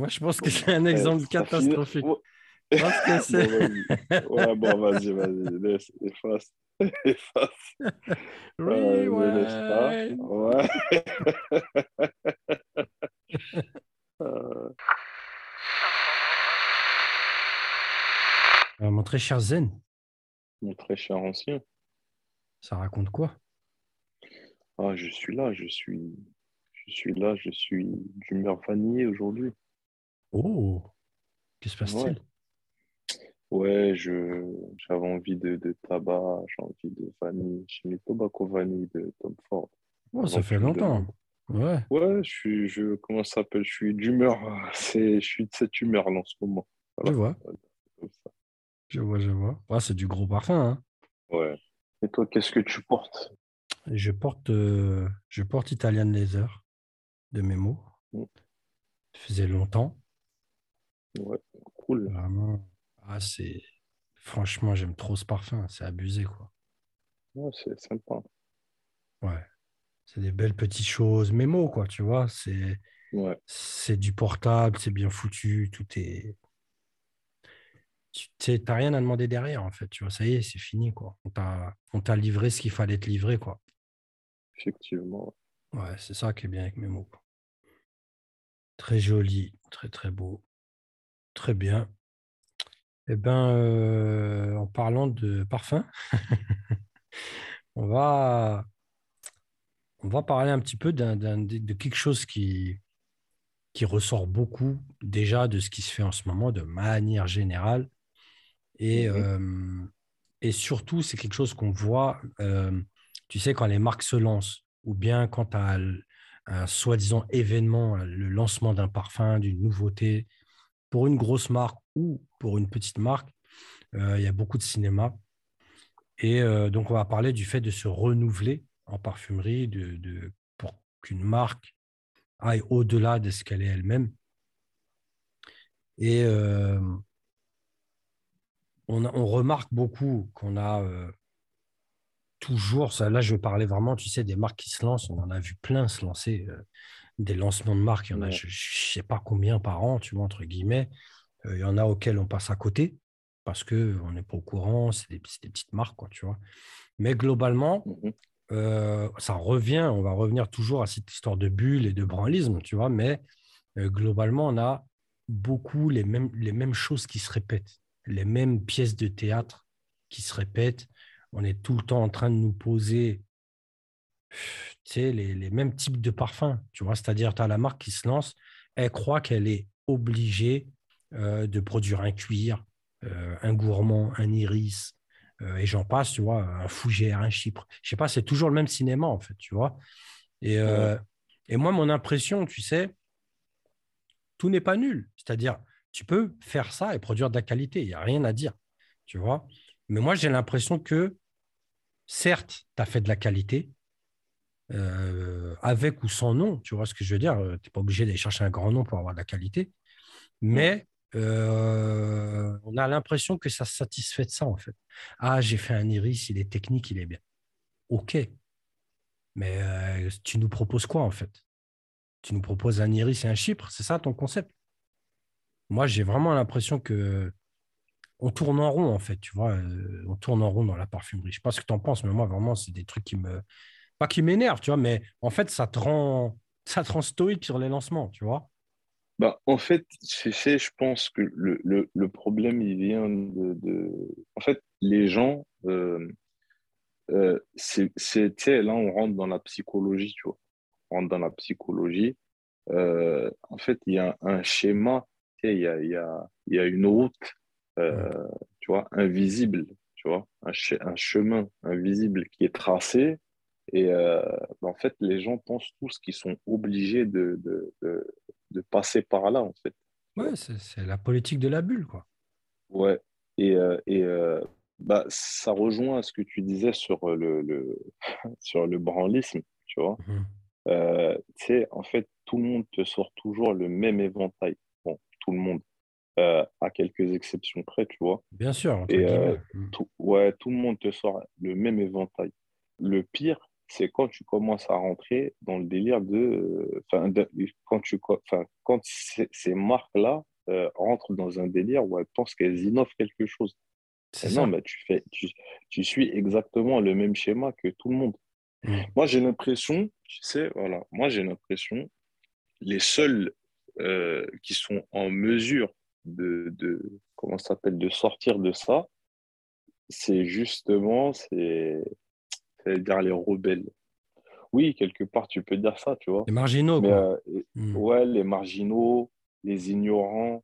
Moi, je pense que c'est un exemple catastrophique. Ouais, Je pense que c'est. bon, vas-y. Ouais, bon, vas-y, vas-y, laisse, efface. Efface. Rewind. Ouais. Euh, Euh, mon très cher Zen, mon très cher ancien. ça raconte quoi? Ah, je suis là, je suis, je suis là, je suis d'humeur vanillée aujourd'hui. Oh, que se passe-t-il Ouais, je, j'avais envie de, de tabac, j'ai envie de vanille. J'ai mis Tobacco Vanille de Tom Ford. Oh, ça fait longtemps. Ouais, Ouais, je suis, je, comment ça s'appelle? Je suis d'humeur, c'est, je suis de cette humeur là en ce moment. je vois, comme ça. je vois, je vois. Ouais, c'est du gros parfum. hein. Ouais. Et toi, qu'est-ce que tu portes? Je porte, euh, je porte Italian Leather de Memo. Mm. Ça faisait longtemps. Ouais, cool. Vraiment. Ah, c'est. Franchement, j'aime trop ce parfum. C'est abusé, quoi. Ouais, c'est sympa. Ouais. C'est des belles petites choses. Memo, quoi, tu vois. C'est. Ouais, C'est du portable, c'est bien foutu, tout est. Tu t'as rien à demander derrière, en fait. Tu vois, ça y est, c'est fini, quoi. On t'a livré ce qu'il fallait te livrer, quoi. effectivement. Ouais, c'est ça qui est bien avec Memo. quoi. Très joli, très très beau. Très bien. Eh ben, euh, en parlant de parfum, on va, on va parler un petit peu de de quelque chose qui, qui ressort beaucoup déjà de ce qui se fait en ce moment de manière générale. Et, euh, et surtout, c'est quelque chose qu'on voit, euh, tu sais, quand les marques se lancent, ou bien quand tu as un soi-disant événement, le lancement d'un parfum, d'une nouveauté, pour une grosse marque ou pour une petite marque, euh, il y a beaucoup de cinéma. Et euh, donc, on va parler du fait de se renouveler en parfumerie, de, pour qu'une marque aille au-delà de ce qu'elle est elle-même. Et euh, on, remarque beaucoup qu'on a toujours, là je vais parler vraiment, tu sais, des marques qui se lancent, on en a vu plein se lancer, des lancements de marques, il y en a, Ouais. je ne sais pas combien par an, tu vois, entre guillemets. Euh, il y en a auxquels on passe à côté parce qu'on n'est pas au courant, c'est des, petites marques, quoi, tu vois. Mais globalement, Mhm. euh, ça revient, on va revenir toujours à cette histoire de bulle et de branlisme, tu vois, mais euh, globalement, on a beaucoup les mêmes, les mêmes choses qui se répètent, les mêmes pièces de théâtre qui se répètent. On est tout le temps en train de nous poser tu sais, les, les mêmes types de parfums, tu vois, c'est-à-dire, tu as la marque qui se lance, elle croit qu'elle est obligée euh, de produire un cuir, euh, un gourmand, un iris, euh, et j'en passe, tu vois, un fougère, un chypre. Je sais pas, c'est toujours le même cinéma, en fait, tu vois? Et, et moi, mon impression, tu sais, tout n'est pas nul. C'est-à-dire, tu peux faire ça et produire de la qualité, il n'y a rien à dire, tu vois? Mais moi, j'ai l'impression que, certes, tu as fait de la qualité, euh, avec ou sans nom, tu vois ce que je veux dire. Tu n'es pas obligé d'aller chercher un grand nom pour avoir de la qualité. Mais euh, on a l'impression que ça se satisfait de ça, en fait. Ah, j'ai fait un iris, il est technique, il est bien. OK. Mais euh, tu nous proposes quoi, en fait? Tu nous proposes un iris et un chypre, c'est ça ton concept? Moi, j'ai vraiment l'impression que on tourne en rond, en fait, tu vois. euh, on tourne en rond dans la parfumerie. Je sais pas ce que tu en penses, mais moi, vraiment, c'est des trucs qui me... Pas qui m'énervent, tu vois, mais en fait, ça te rend, ça te rend stoïque sur les lancements, tu vois. Bah, en fait, sais, je pense que le, le, le problème, il vient de, de... En fait, les gens, euh, euh, c'est, c'est, là, on rentre dans la psychologie, tu vois. On rentre dans la psychologie. Euh, en fait, il y a un schéma, il y a, y a, y a une route, euh, tu vois, invisible, tu vois, un, che- un chemin invisible qui est tracé. Et euh, bah, en fait, les gens pensent tous qu'ils sont obligés de, de, de, de passer par là, en fait. Ouais, c'est la politique de la bulle, quoi. Ouais. Et, euh, et euh, bah, ça rejoint ce que tu disais sur le, le, sur le branlisme, tu vois. Euh, tu sais, en fait, tout le monde te sort toujours le même éventail. Bon, tout le monde, euh, à quelques exceptions près, tu vois. Bien sûr, Et, euh. Mhm. Tout, ouais, tout le monde te sort le même éventail. Le pire, c'est quand tu commences à rentrer dans le délire de. Enfin, quand, tu, quand ces marques-là euh, rentrent dans un délire où elles pensent qu'elles innovent quelque chose. Non, mais tu, fais, tu, tu, suis exactement le même schéma que tout le monde. Moi, j'ai l'impression, tu sais, voilà, moi, j'ai l'impression, les seuls euh, qui sont en mesure de, de comment s'appelle, de sortir de ça, c'est justement, c'est c'est-à-dire les rebelles. Oui, quelque part, tu peux dire ça, tu vois. Les marginaux, quoi. Euh, hmm. Ouais, les marginaux, les ignorants,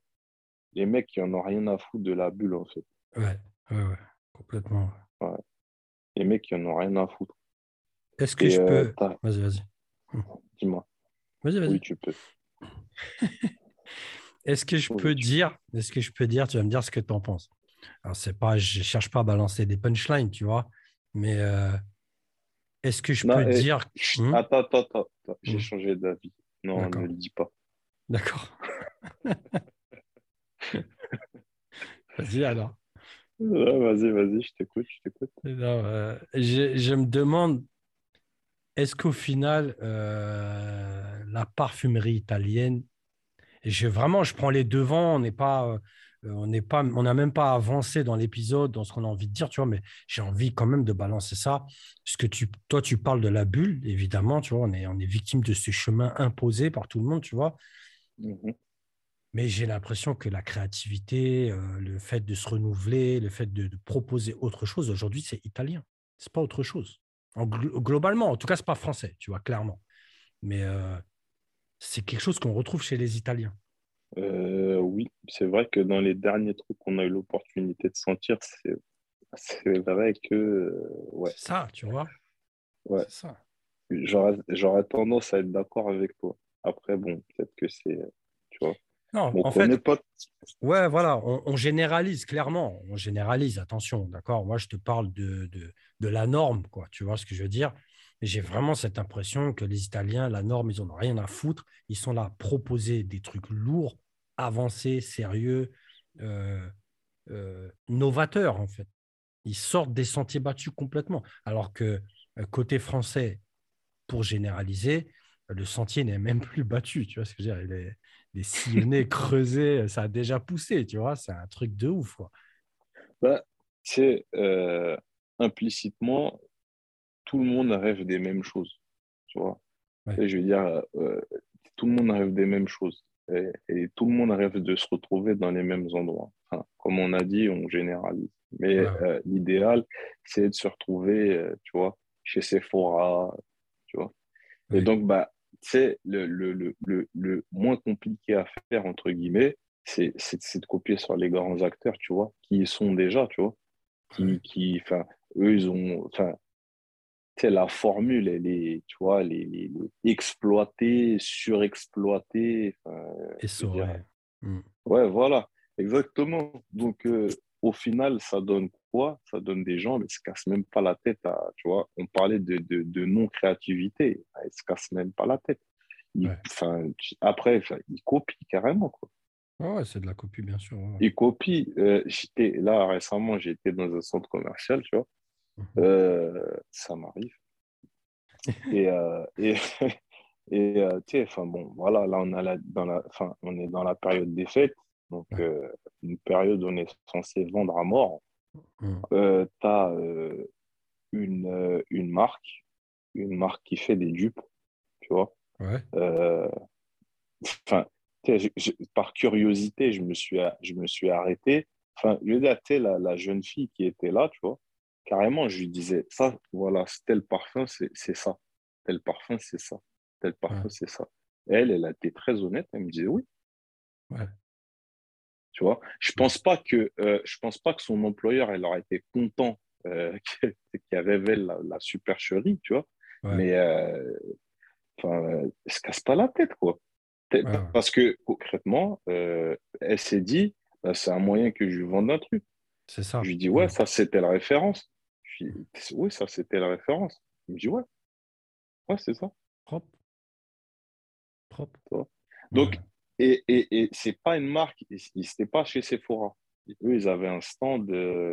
les mecs qui en ont rien à foutre de la bulle, en fait. Ouais, ouais, ouais, complètement. Ouais. Les mecs qui en ont rien à foutre. Est-ce que je euh, peux. Vas-y, vas-y. Hmm. Dis-moi. Vas-y, vas-y. Oui, tu peux. Est-ce que je peux dire, est-ce que je peux dire, tu vas me dire ce que tu en penses. Alors, c'est pas, je cherche pas à balancer des punchlines, tu vois, mais euh, est-ce que je peux dire. Hmm? attends, attends, attends, j'ai hmm. changé d'avis. Non, ne le dis pas. D'accord. vas-y alors. vas-y, vas-y, je t'écoute, je t'écoute. Euh, je, me demande, est-ce qu'au final, euh, la parfumerie italienne, je, vraiment, je prends les devants, on n'est pas, euh, euh, on n'est pas, on n'a même pas avancé dans l'épisode, dans ce qu'on a envie de dire, tu vois, mais j'ai envie quand même de balancer ça. Parce que tu, toi, tu parles de la bulle, évidemment, tu vois, on est, on est victime de ce chemin imposé par tout le monde, tu vois. Mhm. Mais j'ai l'impression que la créativité, euh, le fait de se renouveler, le fait de, proposer autre chose, aujourd'hui, c'est italien. C'est pas autre chose. globalement, en tout cas, c'est pas français, tu vois, clairement. Mais euh, c'est quelque chose qu'on retrouve chez les Italiens. Euh, oui, c'est vrai que dans les derniers trucs qu'on a eu l'opportunité de sentir, c'est, vrai que. Euh, ouais. C'est ça, tu vois. Ouais. ça. J'aurais, tendance à être d'accord avec toi. Après, bon, peut-être que c'est. Tu vois. Non, en fait, pas... ouais, voilà, on, généralise clairement, on généralise, attention, d'accord Moi, je te parle de, de, de, la norme, quoi, tu vois ce que je veux dire J'ai vraiment cette impression que les Italiens, la norme, ils n'en ont rien à foutre, ils sont là à proposer des trucs lourds, avancé, sérieux, euh, euh, novateur, en fait. Ils sortent des sentiers battus complètement. Alors que euh, côté français, pour généraliser, le sentier n'est même plus battu. Tu vois ce que je veux dire? Les, les sillonnés creusés, ça a déjà poussé, tu vois? C'est un truc de ouf. Quoi. Bah, c'est implicitement, tout le monde rêve des mêmes choses. Tu vois Je veux dire, tout le monde rêve des mêmes choses et, tout le monde rêve de se retrouver dans les mêmes endroits. comme on a dit, on généralise. Mais euh, l'idéal, c'est de se retrouver, euh, tu vois, chez Sephora, tu vois. Et donc, bah, c'est le, le, le, le, moins compliqué à faire, entre guillemets, c'est de copier sur les grands acteurs, tu vois, qui y sont déjà, tu vois. Qui, qui, eux, ils ont, enfin, la formule, elle est, tu vois, exploitée, surexploitée. Et ça, hmm. ouais. voilà, exactement. Donc, euh, au final, ça donne quoi? Ça donne des gens, mais ils se cassent même pas la tête. À, tu vois, on parlait de, de, de non-créativité, ils se cassent même pas la tête. Ils, après, ils copient carrément, quoi. ouais, c'est de la copie, bien sûr. Ils copient. Euh, là, récemment, été dans un centre commercial, tu vois. Euh, ça m'arrive. et, euh, et, et euh, tu sais, enfin bon, voilà, là on, a la, dans la, on est dans la période des fêtes, donc une période où on est censé vendre à mort. Mhm. tu as une, une marque, une marque qui fait des dupes, tu vois. Ouais. Enfin, par curiosité, je me suis, je me suis arrêté. Enfin, je veux dire, la, la jeune fille qui était là, tu vois, carrément, je lui disais, ça, voilà, tel parfum, c'est ça. Tel parfum, c'est ça. Tel parfum, c'est ça. elle, elle a été très honnête, elle me disait oui. Ouais. Tu vois, je pense pas que euh, je pense pas que son employeur, elle aurait été content euh, qu'elle révèle la, supercherie, tu vois. Mais euh, enfin, elle se casse pas la tête, quoi. Parce que concrètement, euh, elle s'est dit, bah, c'est un moyen que je lui vende un truc. C'est ça. Je lui dis, ouais, ça c'était la référence oui, ça c'était la référence. Il me dit, ouais, ouais, c'est ça. Propre. Propre. Donc, et, et, et c'est pas une marque, c'était pas chez Sephora. Eux, ils avaient un stand,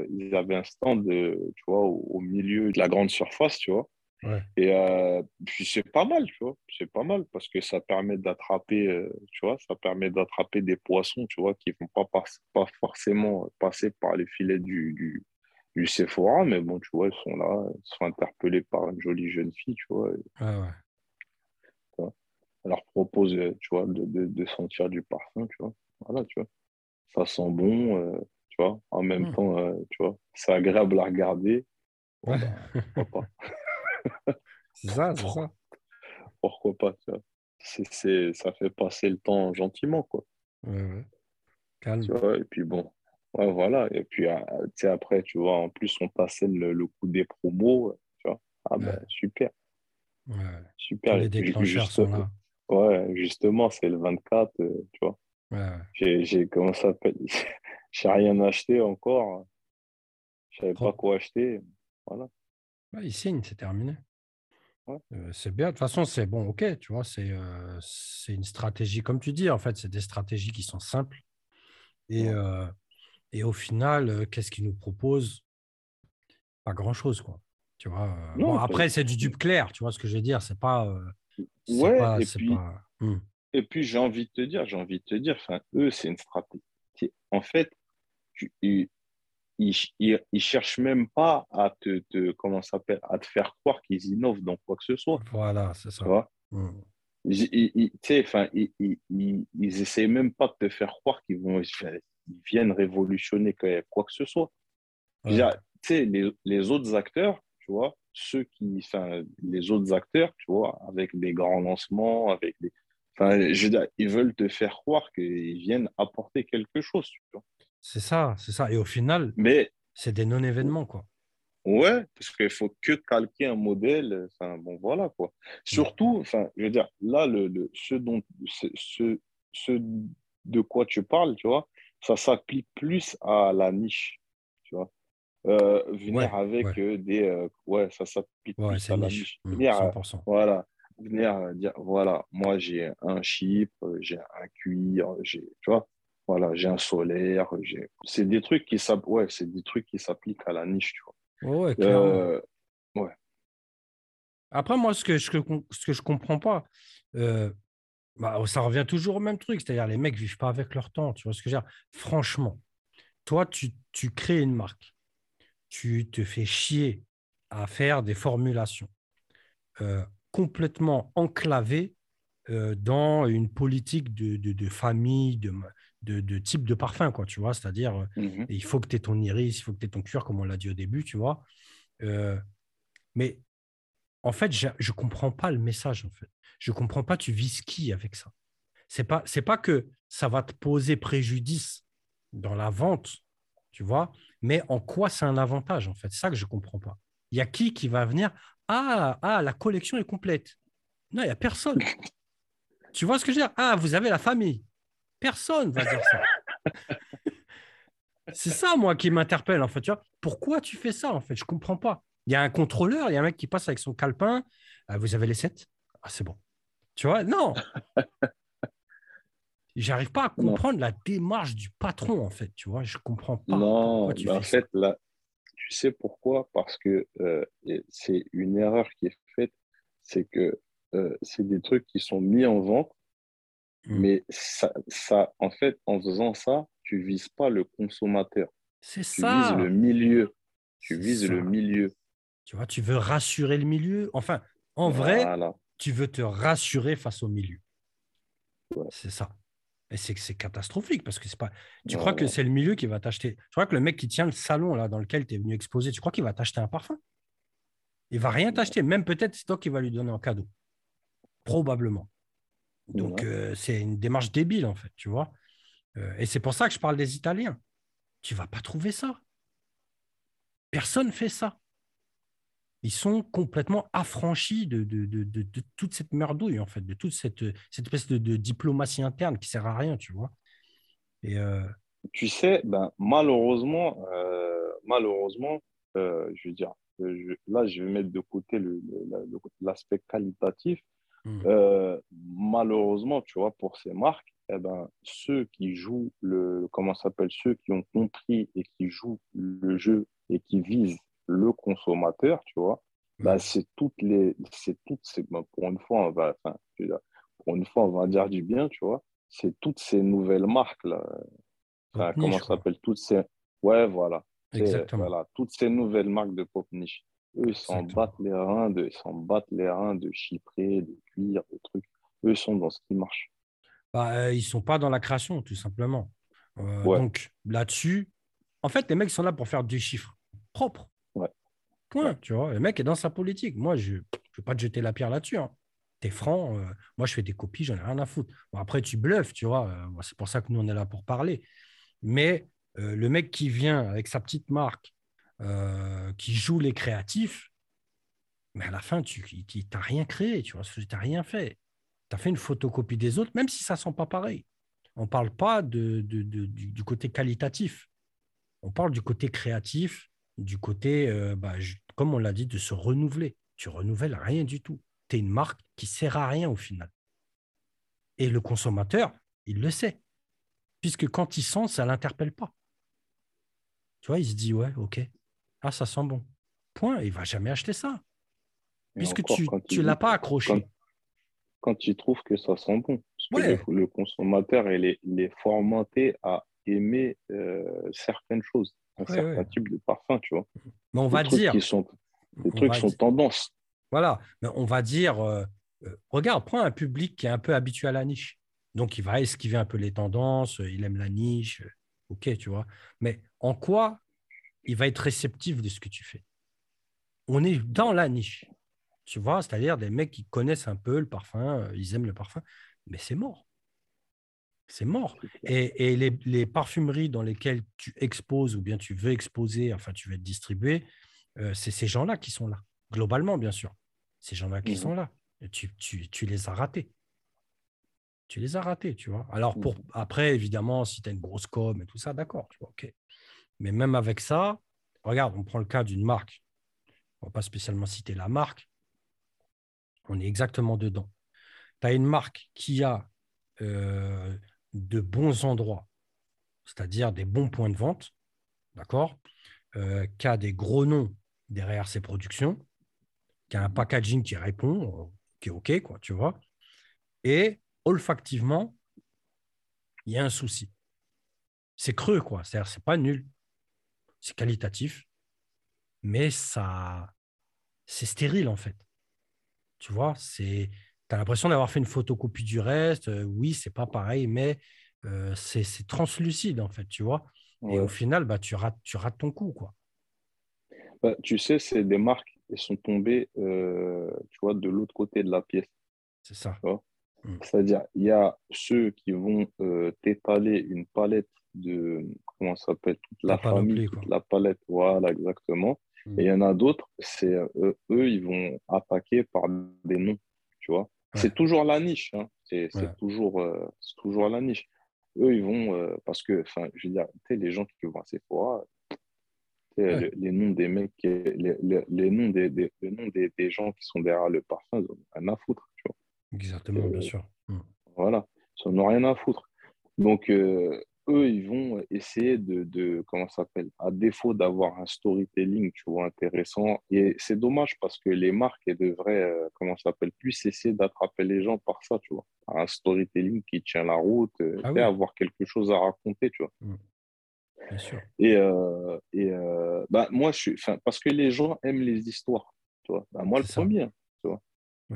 ils avaient un stand, de, tu vois, au, milieu de la grande surface, tu vois. Et euh, puis c'est pas mal, tu vois. C'est pas mal parce que ça permet d'attraper, euh, tu vois, ça permet d'attraper des poissons, tu vois, qui vont pas, pas forcément passer par les filets du, du, du, Sephora, mais bon, tu vois, ils sont là, ils sont interpellés par une jolie jeune fille, tu vois. Elle leur propose, tu vois, de, de, de, sentir du parfum, tu vois. Voilà, tu vois. Ça sent bon, euh, tu vois. En même hmm. temps, tu vois, c'est agréable à regarder. Bon, bah, pas? c'est ça, c'est ça. Pourquoi pas, tu vois? C'est, ça fait passer le temps gentiment, quoi. Ouais, Calme. Tu vois, et puis bon, ouais, voilà. Et puis, ah, tu sais, après, tu vois, en plus, on passait le, le coup des promos, tu vois. Ah ben, super. Ouais. Super. les déclencheurs sont là. Ouais, justement, c'est le 24, euh, tu vois. Ouais. J'ai, comment ça s'appelle? J'ai rien acheté encore. Je savais pas quoi acheter. Voilà. Bah, il signe, c'est terminé. Euh, c'est bien. De toute façon, c'est bon, ok, tu vois, c'est euh, c'est une stratégie, comme tu dis, en fait, c'est des stratégies qui sont simples. Et, euh, et au final, qu'est-ce qu'ils nous proposent? Pas grand-chose, quoi. Tu vois. bon, après, c'est du dupe clair, tu vois ce que je veux dire. C'est pas. ouais, et, puis, hmm. et puis, j'ai envie de te dire, j'ai envie de te dire, eux, c'est une stratégie. En fait, tu, ils, ils, cherchent même pas à te, te comment s'appelle à te faire croire qu'ils innovent dans quoi que ce soit. Voilà, c'est ça. Tu vois? Mmh. ils, enfin, ils, ils, ils essaient même pas de te faire croire qu'ils vont ils viennent révolutionner quoi que ce soit. Tu sais, les, les, autres acteurs, tu vois, ceux qui, les autres acteurs, tu vois, avec des grands lancements, avec des, je veux dire, ils veulent te faire croire qu'ils viennent apporter quelque chose. C'est ça, c'est ça. Et au final, c'est des non-événements, quoi. Ouais, parce qu'il faut que calquer un modèle. Enfin, bon, voilà, quoi. Surtout, enfin, je veux dire, là, le, le ce, dont, ce, ce de quoi tu parles, tu vois, ça s'applique plus à la niche, tu vois. Euh, venir avec euh, des... Euh, ouais, ça s'applique plus à la niche. Mmh, venir, 100%. voilà, venir dire, voilà, moi, j'ai un chip, j'ai un cuir, j'ai, tu vois, voilà, j'ai un solaire, j'ai... c'est des trucs qui ouais, c'est des trucs qui s'appliquent à la niche, tu vois. Ouais, euh, ouais. Après, moi, ce que, que, ce que je comprends pas, euh, bah, ça revient toujours au même truc, c'est-à-dire les mecs vivent pas avec leur temps, tu vois ce que je veux dire? Franchement, toi, tu, tu crées une marque, tu te fais chier à faire des formulations euh, complètement enclavées dans une politique de, de, de famille, de, de, type de parfum, quoi, tu vois? C'est-à-dire, euh, mmh il faut que tu aies ton iris, il faut que tu aies ton cuir, comme on l'a dit au début, tu vois? Euh, mais en fait, je ne comprends pas le message, en fait. Je ne comprends pas, tu vises qui avec ça? C'est pas, c'est pas que ça va te poser préjudice dans la vente, tu vois, mais en quoi c'est un avantage, en fait? C'est ça que je ne comprends pas. Il y a qui qui va venir ah, ah, la collection est complète. Non, il n'y a personne. tu vois ce que je veux dire Ah, vous avez la famille. Personne va dire ça. c'est ça, moi, qui m'interpelle, en fait. Tu vois, pourquoi tu fais ça, en fait? Je comprends pas. Il y a un contrôleur, il y a un mec qui passe avec son calepin. Ah, vous avez les 7 Ah, c'est bon. Tu vois, non. J'arrive pas à comprendre la démarche du patron, en fait. Tu vois, je comprends pas. Non, tu en fait, là, tu sais pourquoi? Parce que euh, c'est une erreur qui est faite. C'est que euh, c'est des trucs qui sont mis en vente Mm. Mais ça, ça, en fait, en faisant ça, tu vises pas le consommateur. C'est ça. Tu vises le milieu. Tu vises le milieu. Tu vois, tu veux rassurer le milieu. Enfin, en vrai, tu veux te rassurer face au milieu. C'est ça. Et c'est c'est catastrophique parce que c'est pas. Tu crois que c'est le milieu qui va t'acheter. Tu crois que le mec qui tient le salon là dans lequel tu es venu exposer, tu crois qu'il va t'acheter un parfum? Il va rien t'acheter. Même peut-être c'est toi qui va lui donner en cadeau. Probablement. Donc, euh, c'est une démarche débile, en fait, tu vois. Euh, et c'est pour ça que je parle des Italiens. Tu vas pas trouver ça. Personne fait ça. Ils sont complètement affranchis de, de, de, de toute cette merdouille, en fait, de toute cette, cette espèce de, diplomatie interne qui sert à rien, tu vois. Et euh, Tu sais, ben, malheureusement, malheureusement je veux dire, là, je vais mettre de côté l'aspect qualitatif. Hmm. Euh, malheureusement, tu vois, pour ces marques, eh ben, ceux qui jouent le, comment s'appelle, ceux qui ont compris et qui jouent le jeu et qui visent le consommateur, tu vois, bah, c'est toutes les. C'est toutes ces, bah, pour une fois, on va. Enfin, pour une fois, on va dire du bien, tu vois. C'est toutes ces nouvelles marques, là. comment ça s'appelle? Toutes ces. Ouais, voilà. Exactement. Voilà, toutes ces nouvelles marques de pop niche. Eux, ils s'en battent les reins de, ils s'en battent les reins de chypré, de cuir, de trucs. Eux, ils sont dans ce qui marche. Bah, euh, ils ne sont pas dans la création, tout simplement. Euh, donc, là-dessus, en fait, les mecs sont là pour faire du chiffre propre. Tu vois. Le mec est dans sa politique. Moi, je ne vais pas te jeter la pierre là-dessus. Hein. Tu es franc. Euh, moi, je fais des copies, j'en ai rien à foutre. Après, tu bluffes, tu vois. c'est pour ça que nous, on est là pour parler. Mais le mec qui vient avec sa petite marque, qui joue les créatifs, mais à la fin, tu n'as rien créé, tu vois. Tu n'as rien fait tu as fait une photocopie des autres, même si ça ne sent pas pareil. On ne parle pas de, du, côté qualitatif. On parle du côté créatif, du côté, euh, bah, comme on l'a dit, de se renouveler. Tu renouvelles rien du tout. Tu es une marque qui ne sert à rien au final. Et le consommateur, il le sait. Puisque quand il sent, ça ne l'interpelle pas. Tu vois, il se dit, ouais, ok, ah, ça sent bon. Point, il ne va jamais acheter ça. Puisque tu ne l'as pas accroché quand tu trouves que ça sent bon. Parce que le, consommateur, il est, il est, formaté à aimer euh, certaines choses, un certain type de parfum, tu vois. Mais on va dire. sont, les trucs sont tendances. Voilà, mais on va dire, euh, euh, regarde, prends un public qui est un peu habitué à la niche. Donc, il va esquiver un peu les tendances, il aime la niche, ok, tu vois. Mais en quoi il va être réceptif de ce que tu fais? On est dans la niche. Tu vois, c'est-à-dire des mecs qui connaissent un peu le parfum, euh, ils aiment le parfum, mais c'est mort. C'est mort. Et, les, parfumeries dans lesquelles tu exposes ou bien tu veux exposer, enfin tu veux être distribué, euh, c'est ces gens-là qui sont là. Globalement, bien sûr. Ces gens-là qui mmh sont là. tu, tu, les as ratés. Tu les as ratés, tu vois. Alors, pour, mmh après, évidemment, si tu as une grosse com et tout ça, d'accord, tu vois, ok. Mais même avec ça, regarde, on prend le cas d'une marque. On ne va pas spécialement citer la marque, on est exactement dedans. Tu as une marque qui a euh, de bons endroits, c'est-à-dire des bons points de vente, d'accord euh, Qui a des gros noms derrière ses productions, qui a un packaging qui répond, qui est OK, quoi, tu vois Et olfactivement, il y a un souci. C'est creux, quoi. C'est-à-dire, c'est pas nul. C'est qualitatif, mais ça, c'est stérile, en fait. Tu vois, c'est, tu as l'impression d'avoir fait une photocopie du reste. Euh, oui, c'est pas pareil, mais euh, c'est, translucide, en fait, tu vois. Et au final, bah, tu, rates, tu rates ton coup, quoi. Bah, tu sais, c'est des marques qui sont tombées, euh, tu vois, de l'autre côté de la pièce. C'est ça. Mmh. C'est-à-dire, il y a ceux qui vont t'étaler une palette de, comment ça s'appelle, toute la, famille, toute la palette, voilà, exactement. Mm. Et il y en a d'autres, c'est eux, eux, ils vont attaquer par des noms, tu vois? C'est toujours la niche, hein. c'est toujours, euh, toujours la niche. Eux, ils vont, euh, parce que, enfin, je veux dire, les gens qui vont à Sephora, les, les, noms des mecs, les, les, les noms, des, des, les noms des, des, gens qui sont derrière le parfum, ils n'ont rien à foutre, tu vois. Exactement, bien sûr. Mm. Voilà, ils n'en ont rien à foutre. Donc, euh, eux, ils vont essayer de, de comment ça s'appelle, à défaut d'avoir un storytelling, tu vois, intéressant. Et c'est dommage parce que les marques, elles devraient, euh, comment ça s'appelle, plus essayer d'attraper les gens par ça, tu vois. Un storytelling qui tient la route, euh, ah et avoir quelque chose à raconter, tu vois. Mmh. Bien sûr. Et, euh, et bah, moi, je suis, parce que les gens aiment les histoires, tu vois. Bah, moi, le premier, tu vois.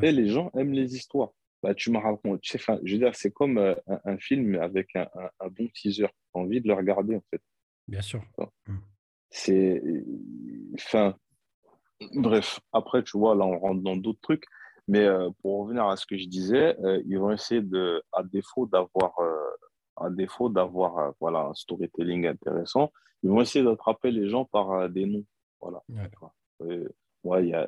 Et les gens aiment les histoires bah, tu me racontes. Tu sais, je veux dire, c'est comme euh, un, film avec un, un, bon teaser. Tu as envie de le regarder, en fait. Bien sûr. Mm. C'est. Enfin. Bref, après, tu vois, là, on rentre dans d'autres trucs. Mais euh, pour revenir à ce que je disais, euh, ils vont essayer de, à défaut d'avoir, à défaut d'avoir, voilà, un storytelling intéressant, ils vont essayer d'attraper les gens par des noms. Voilà. Ouais. il y a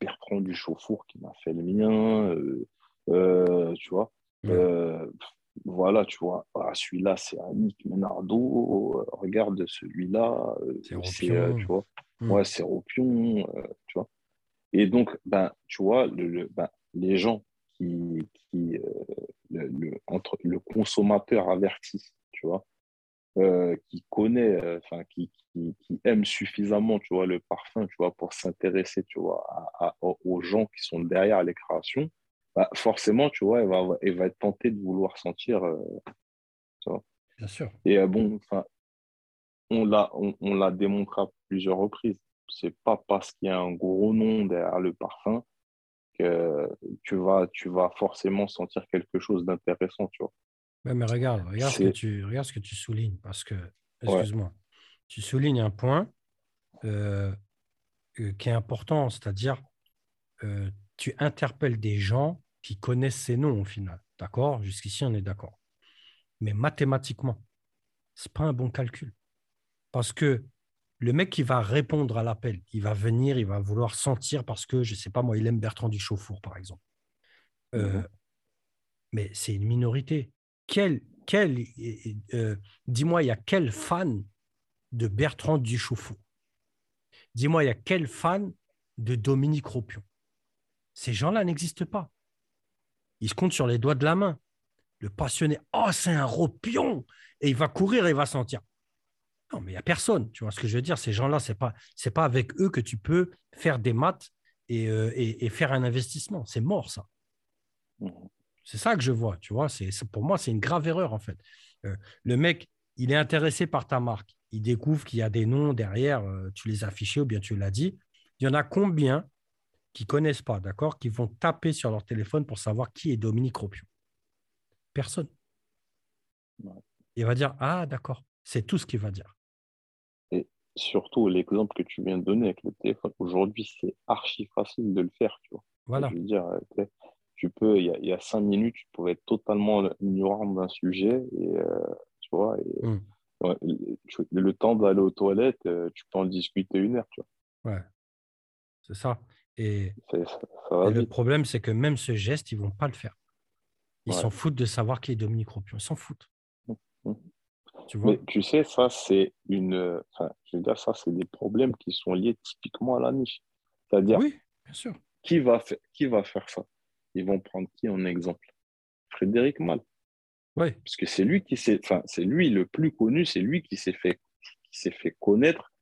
Bertrand du Chauffour qui m'a fait le mien. Euh, tu vois. Euh, voilà, tu vois, ah, celui-là, c'est Annick Menardo, euh, regarde celui-là, c'est, tu vois, hmm. ouais, c'est Ropion, tu vois. Et donc, ben, tu vois, le, ben, les gens qui, qui le, entre le consommateur averti, tu vois, euh, qui connaît, euh, enfin, qui, qui, qui, aime suffisamment, tu vois, le parfum, tu vois, pour s'intéresser, tu vois, à, aux gens qui sont derrière les créations, bah, forcément, tu vois, elle va, elle va être tentée de vouloir sentir, euh, tu vois. Bien sûr. Et bon, enfin, on l'a, on, on l'a démontré à plusieurs reprises. C'est pas parce qu'il y a un gros nom derrière le parfum que tu vas, tu vas forcément sentir quelque chose d'intéressant, tu vois. mais regarde, regarde ce, que tu, regarde ce que tu soulignes, parce que, excuse-moi, tu soulignes un point euh, euh, qui est important, c'est-à-dire euh, tu interpelles des gens qui connaissent ces noms au final. D'accord? Jusqu'ici, on est d'accord. Mais mathématiquement, ce n'est pas un bon calcul. Parce que le mec qui va répondre à l'appel, il va venir, il va vouloir sentir parce que, je ne sais pas moi, il aime Bertrand Duchaufour, par exemple. Euh, mhm. Mais c'est une minorité. Quel, quel, euh, dis-moi, il y a quel fan de Bertrand Duchaufour Dis-moi, il y a quel fan de Dominique Ropion? Ces gens-là n'existent pas. Ils se comptent sur les doigts de la main. Le passionné, oh, c'est un Ropion Et il va courir et il va sentir. Non, mais il n'y a personne. Tu vois ce que je veux dire? Ces gens-là, ce n'est pas, pas avec eux que tu peux faire des maths et, euh, et, faire un investissement. C'est mort, ça. Mmh. C'est ça que je vois. Tu vois? C'est, Pour moi, c'est une grave erreur, en fait. Euh, le mec, il est intéressé par ta marque. Il découvre qu'il y a des noms derrière. Euh, tu les as affichés ou bien tu l'as dit. Il y en a combien qui ne connaissent pas, d'accord Qui vont taper sur leur téléphone pour savoir qui est Dominique Ropion Personne. Il va dire Ah, d'accord. C'est tout ce qu'il va dire surtout l'exemple que tu viens de donner avec le téléphone, aujourd'hui, c'est archi facile de le faire, tu vois. Voilà. Je veux dire, tu peux, il y, a, cinq minutes, tu pouvais être totalement ignorant d'un sujet et, euh, tu vois, et, hmm. le temps d'aller aux toilettes, euh, tu peux en discuter une heure, tu vois. Ouais, c'est ça. Et, le problème, c'est que même ce geste, ils vont pas le faire. Ils s'en foutent de savoir qui est Dominique Ropion. Ils s'en foutent. Mmh, mmh. Tu Mais tu sais, ça, c'est une. Enfin, je veux dire, ça, c'est des problèmes qui sont liés typiquement à la niche. C'est-à-dire, oui, bien sûr. Qui va, faire, qui va faire ça? Ils vont prendre qui en exemple? Frédéric Mal. Oui. Parce que c'est lui qui s'est. Enfin, c'est lui le plus connu, c'est lui qui s'est fait, qui fait connaître.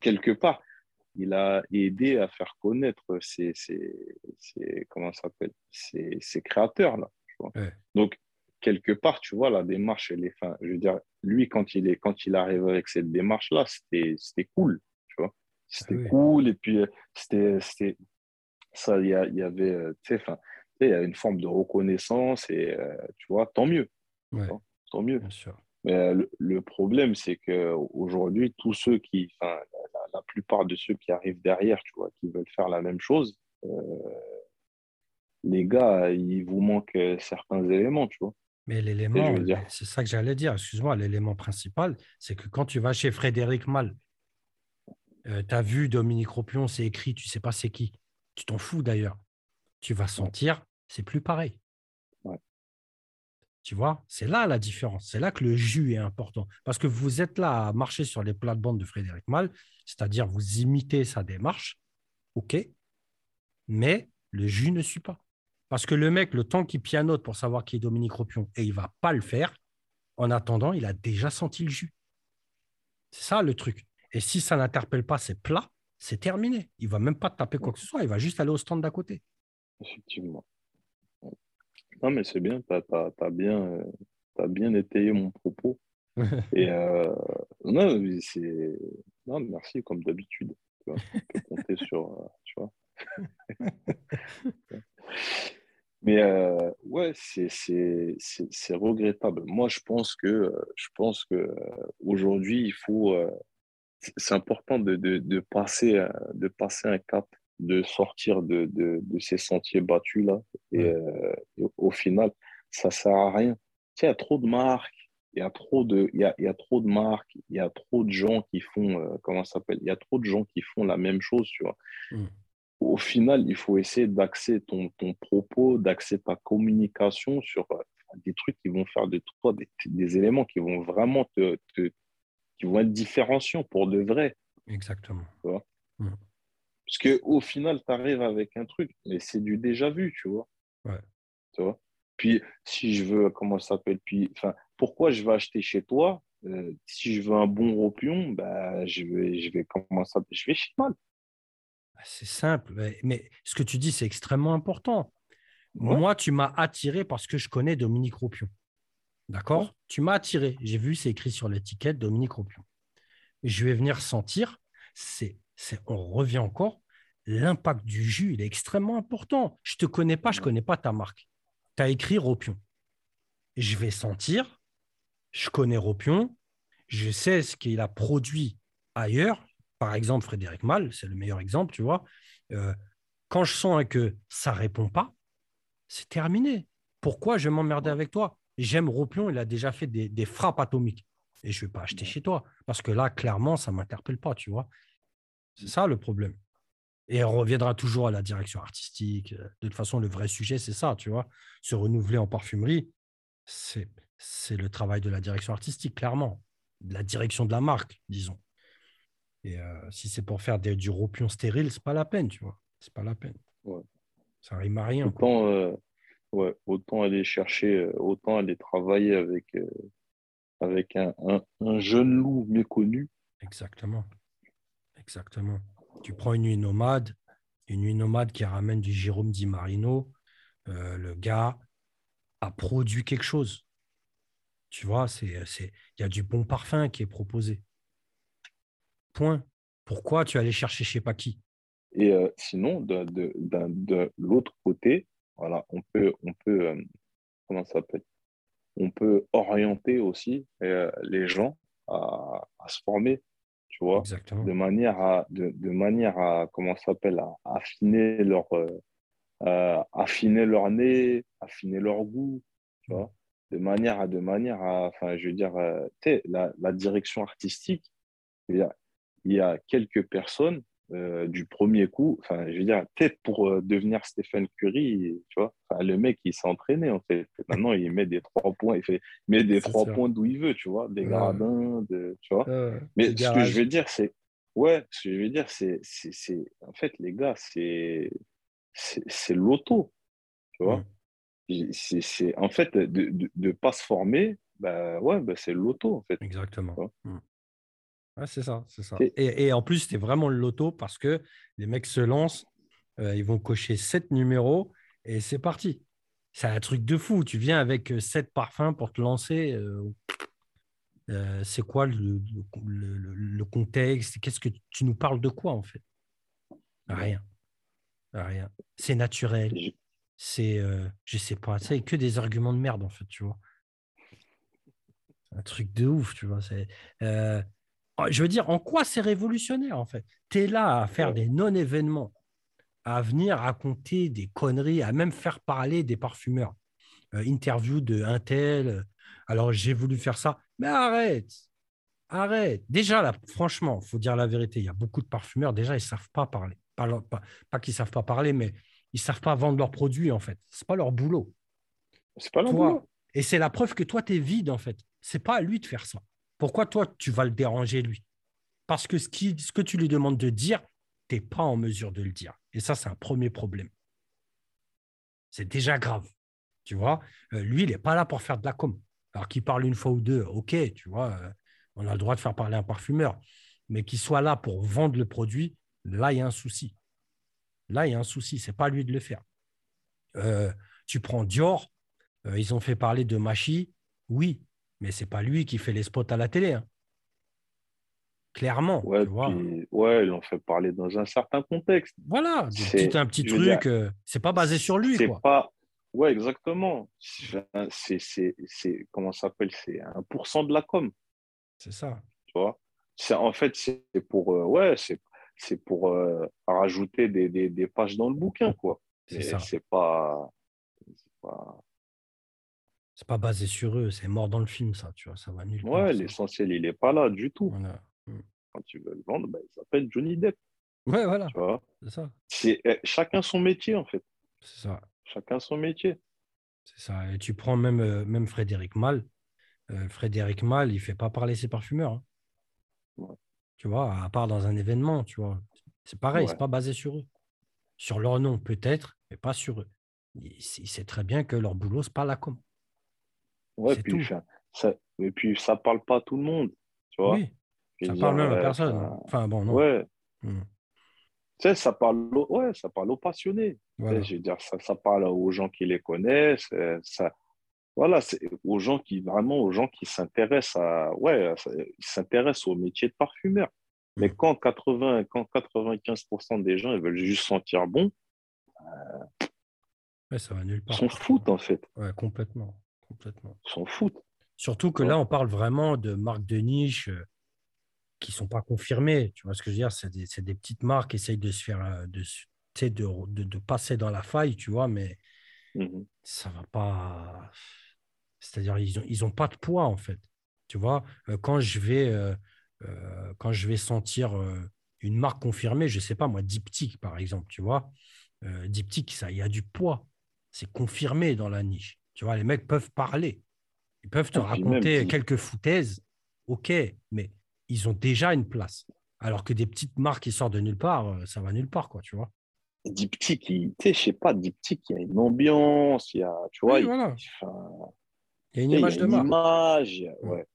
Quelque part, il a aidé à faire connaître ses, ses, ses comment ça s'appelle ses, créateurs là. Donc quelque part, tu vois, la démarche, elle est, fin, je veux dire, lui, quand il, est, quand il arrive avec cette démarche-là, c'était cool, tu vois. C'était cool, et puis, euh, c'était, ça, il y, y, avait, euh, tu sais, il y a une forme de reconnaissance, et euh, tu vois, tant mieux. tant mieux. Bien sûr. Mais le, problème, c'est qu'aujourd'hui, tous ceux qui, la, plupart de ceux qui arrivent derrière, tu vois, qui veulent faire la même chose, les gars, il vous manque certains éléments, tu vois. Mais l'élément, c'est ça que j'allais dire, excuse-moi, l'élément principal, c'est que quand tu vas chez Frédéric Mal, euh, tu as vu Dominique Ropion, c'est écrit, tu sais pas c'est qui. Tu t'en fous d'ailleurs. Tu vas sentir, c'est plus pareil. Tu vois, c'est là la différence. C'est là que le jus est important. Parce que vous êtes là à marcher sur les plates-bandes de Frédéric Mal, c'est-à-dire vous imitez sa démarche, OK, mais le jus ne suit pas. Parce que le mec, le temps qu'il pianote pour savoir qui est Dominique Ropion, et il va pas le faire, en attendant, il a déjà senti le jus. C'est ça le truc. Et si ça n'interpelle pas, c'est plat, c'est terminé. Il va même pas taper quoi que ce soit, il va juste aller au stand d'à côté. Effectivement. Non, mais c'est bien, tu as, bien, euh, bien étayé mon propos. Et euh, non, non, merci, comme d'habitude. Tu peux compter sur. Euh, tu vois. Mais euh, ouais, c'est regrettable. Moi, je pense que je pense que aujourd'hui, il faut. C'est important de, de, de, passer, de passer un cap, de sortir de, de, de ces sentiers battus là. Et, au final, ça sert à rien. Tu il y a trop de marques, il y a trop de, il y a, y a trop de marques, il y a trop de gens qui font, comment ça s'appelle Il y a trop de gens qui font la même chose, tu vois. Mmh au final, il faut essayer d'axer ton, ton, propos, d'axer ta communication sur euh, des trucs qui vont faire de toi des, des éléments qui vont vraiment te, qui vont être différenciants pour de vrai. Exactement. Tu vois mmh. Parce qu'au final, tu arrives avec un truc, mais c'est du déjà vu, tu vois. Ouais. Tu vois? Puis, si je veux, comment ça s'appelle Puis, pourquoi je vais acheter chez toi euh, Si je veux un bon ropion, bah, je, vais, je vais comment ça Je vais chez mal. Bah, c'est simple, mais ce que tu dis, c'est extrêmement important. Moi, tu m'as attiré parce que je connais Dominique Ropion. D'accord? Tu m'as attiré. J'ai vu, c'est écrit sur l'étiquette Dominique Ropion. Je vais venir sentir, c'est, on revient encore, l'impact du jus, il est extrêmement important. Je ne te connais pas, je ne connais pas ta marque. Tu as écrit Ropion. Je vais sentir, je connais Ropion, je sais ce qu'il a produit ailleurs. Par exemple, Frédéric Mal, c'est le meilleur exemple, tu vois. Euh, quand je sens que ça ne répond pas, c'est terminé. Pourquoi je vais m'emmerder avec toi? J'aime Ropion, il a déjà fait des, frappes atomiques. Et je ne vais pas acheter chez toi. Parce que là, clairement, ça ne m'interpelle pas, tu vois. C'est ça le problème. Et on reviendra toujours à la direction artistique. De toute façon, le vrai sujet, c'est ça, tu vois. Se renouveler en parfumerie, c'est, le travail de la direction artistique, clairement. De la direction de la marque, disons. Et euh, si c'est pour faire du ropion stérile, c'est pas la peine, tu vois. C'est pas la peine. Ça rime à rien. Autant, euh, ouais, autant aller chercher, euh, autant aller travailler avec, avec un, un, jeune loup méconnu. Exactement. Exactement. Tu prends une nuit nomade, une nuit nomade qui ramène du Jérôme Di Marino. le gars a produit quelque chose. Tu vois, il y a du bon parfum qui est proposé. Point. Pourquoi tu allais chercher chez pas qui Et euh, sinon, de, l'autre côté, on peut, on peut euh, On peut orienter aussi euh, les gens à, se former, tu vois, de manière à, de, de manière à, comment s'appelle, à, affiner leur, affiner leur nez, affiner leur goût, tu vois, de manière à, de manière à, enfin, je veux dire, la, la direction artistique, il y a quelques personnes euh, du premier coup, enfin, je veux dire, peut-être pour euh, devenir Stephen Curry, tu vois, le mec, il s'est entraîné, en fait. Maintenant, il met des trois points, il fait, met des trois points d'où il veut, tu vois, des gradins, de, tu vois. Mais ce que je veux dire, c'est, ouais, ce que je veux dire, c'est, c'est, en fait, les gars, c'est, c'est l'auto, tu vois. C'est, en fait, de ne pas se former, bah, ouais, bah, c'est l'auto, en fait. Exactement c'est ça, c'est ça. Et, en plus, c'était vraiment le loto parce que les mecs se lancent, euh, ils vont cocher sept numéros et c'est parti. C'est un truc de fou. Tu viens avec euh, sept parfums pour te lancer. Euh, c'est quoi le, le, contexte? Qu'est-ce que tu nous parles de quoi en fait? Rien. Rien. C'est naturel. C'est, je sais pas, c'est que des arguments de merde en fait, tu vois. Un truc de ouf, tu vois. C'est, je veux dire, en quoi c'est révolutionnaire en fait? Tu es là à faire des non-événements, à venir raconter des conneries, à même faire parler des parfumeurs. Euh, interview de un tel, euh, alors j'ai voulu faire ça, mais arrête, arrête. Déjà, là, franchement, il faut dire la vérité, il y a beaucoup de parfumeurs, déjà, ils ne savent pas parler. Pas, pas, qu'ils ne savent pas parler, mais ils ne savent pas vendre leurs produits en fait. Ce n'est pas leur boulot. C'est pas leur boulot. Et c'est la preuve que toi, tu es vide en fait. Ce n'est pas à lui de faire ça. Pourquoi toi, tu vas le déranger, lui? Parce que ce, que tu lui demandes de dire, tu n'es pas en mesure de le dire. Et ça, c'est un premier problème. C'est déjà grave. Tu vois, euh, lui, il n'est pas là pour faire de la com. Alors qu'il parle une fois ou deux, ok, tu vois, euh, on a le droit de faire parler un parfumeur. Mais qu'il soit là pour vendre le produit, là, il y a un souci. Là, il y a un souci. Ce n'est pas lui de le faire. Euh, tu prends Dior, ils ont fait parler de Machi. Oui, mais c'est pas lui qui fait les spots à la télé. Hein. Clairement. Ouais, ouais, ils l'ont fait parler dans un certain contexte. Voilà, c'est un petit truc. Euh, c'est pas basé sur lui. C'est pas. Ouais, exactement. C'est comment ça s'appelle C'est 1% de la com. C'est ça. Tu vois En fait, c'est pour. Euh, ouais, c'est pour euh, rajouter des, des, des, pages dans le bouquin, quoi. C'est ça. C'est pas. pas c'est pas basé sur eux, c'est mort dans le film, ça, tu vois, ça va nul. Ouais, l'essentiel, il n'est pas là du tout. Mmh. Quand tu veux le vendre, bah, il s'appelle Johnny Depp. Ouais, voilà. C'est ça. C'est eh, chacun son métier, en fait. C'est ça. Chacun son métier. C'est ça. Et tu prends même, euh, même Frédéric Mal. Euh, Frédéric Mal, il fait pas parler ses parfumeurs. Hein. Tu vois, à part dans un événement, tu vois. C'est pareil, c'est pas basé sur eux. Sur leur nom, peut-être, mais pas sur eux. Il, il sait très bien que leur boulot, c'est pas la com. Ouais, puis ça, et puis ça parle pas à tout le monde, tu vois. Oui, ça parle même à personne. Enfin, bon, non. Ouais. Hmm. Tu sais, ça parle, ouais, ça parle aux passionnés. je veux dire, ça, ça, parle aux gens qui les connaissent. Euh, ça, voilà, c'est aux gens qui, vraiment, aux gens qui s'intéressent à, ouais, s'intéressent au métier de parfumeur. Mais hmm. quand 80, quand 95% des gens ils veulent juste sentir bon, euh, ça va nulle part. Ils s'en foutent, en fait. Ouais, complètement. Complètement. Ils s'en foutent. Surtout que là, on parle vraiment de marques de niche euh, qui ne sont pas confirmées. Tu vois ce que je veux dire? C'est des, petites marques qui essayent de se faire, euh, de, de, de, passer dans la faille, tu vois, mais mmh ça va pas. C'est-à-dire, ils n'ont ils ont pas de poids, en fait. Tu vois, euh, quand je vais, quand je vais sentir une marque confirmée, je ne sais pas, moi, Diptyque, par exemple, tu vois, Diptyque, ça, il y a du poids. C'est confirmé dans la niche. Tu vois, les mecs peuvent parler. Ils peuvent te raconter quelques foutaises, ok, mais ils ont déjà une place. Alors que des petites marques qui sortent de nulle part, euh, ça va nulle part, quoi, tu vois. Diptyque, sais, je sais pas, Diptyque, il y a une ambiance, il y a, tu vois, il, voilà. il y a une image de marque. Image, ouais.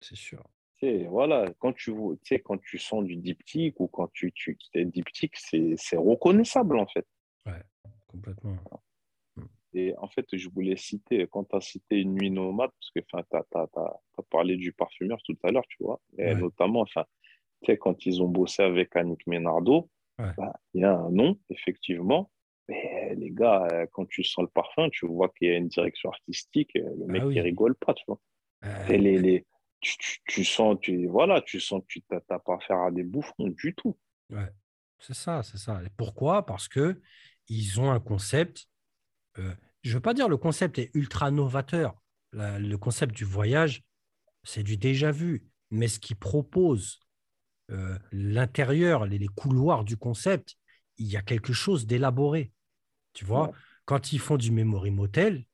C'est sûr. voilà, quand tu, sais, quand tu sens du diptyque ou quand tu, tu es diptyque, c'est reconnaissable en fait. Ouais, complètement. Et en fait, je voulais citer, quand tu as cité Une nuit nomade, parce que tu as, parlé du parfumeur tout à l'heure, tu vois, et notamment, enfin, quand ils ont bossé avec Annick Ménardo, bah, il y a un nom, effectivement, mais les gars, euh, quand tu sens le parfum, tu vois qu'il y a une direction artistique, euh, le mec, ah rigole pas, tu vois. Euh. Et les, les, tu, tu, sens, tu, voilà, tu sens que tu n'as pas affaire à des bouffons du tout. Ouais, c'est ça, c'est ça. Et pourquoi? Parce que ils ont un concept euh, je ne veux pas dire le concept est ultra novateur. le concept du voyage, c'est du déjà vu. Mais ce qui propose euh, l'intérieur, les, couloirs du concept, il y a quelque chose d'élaboré. Tu vois, quand ils font du memory motel,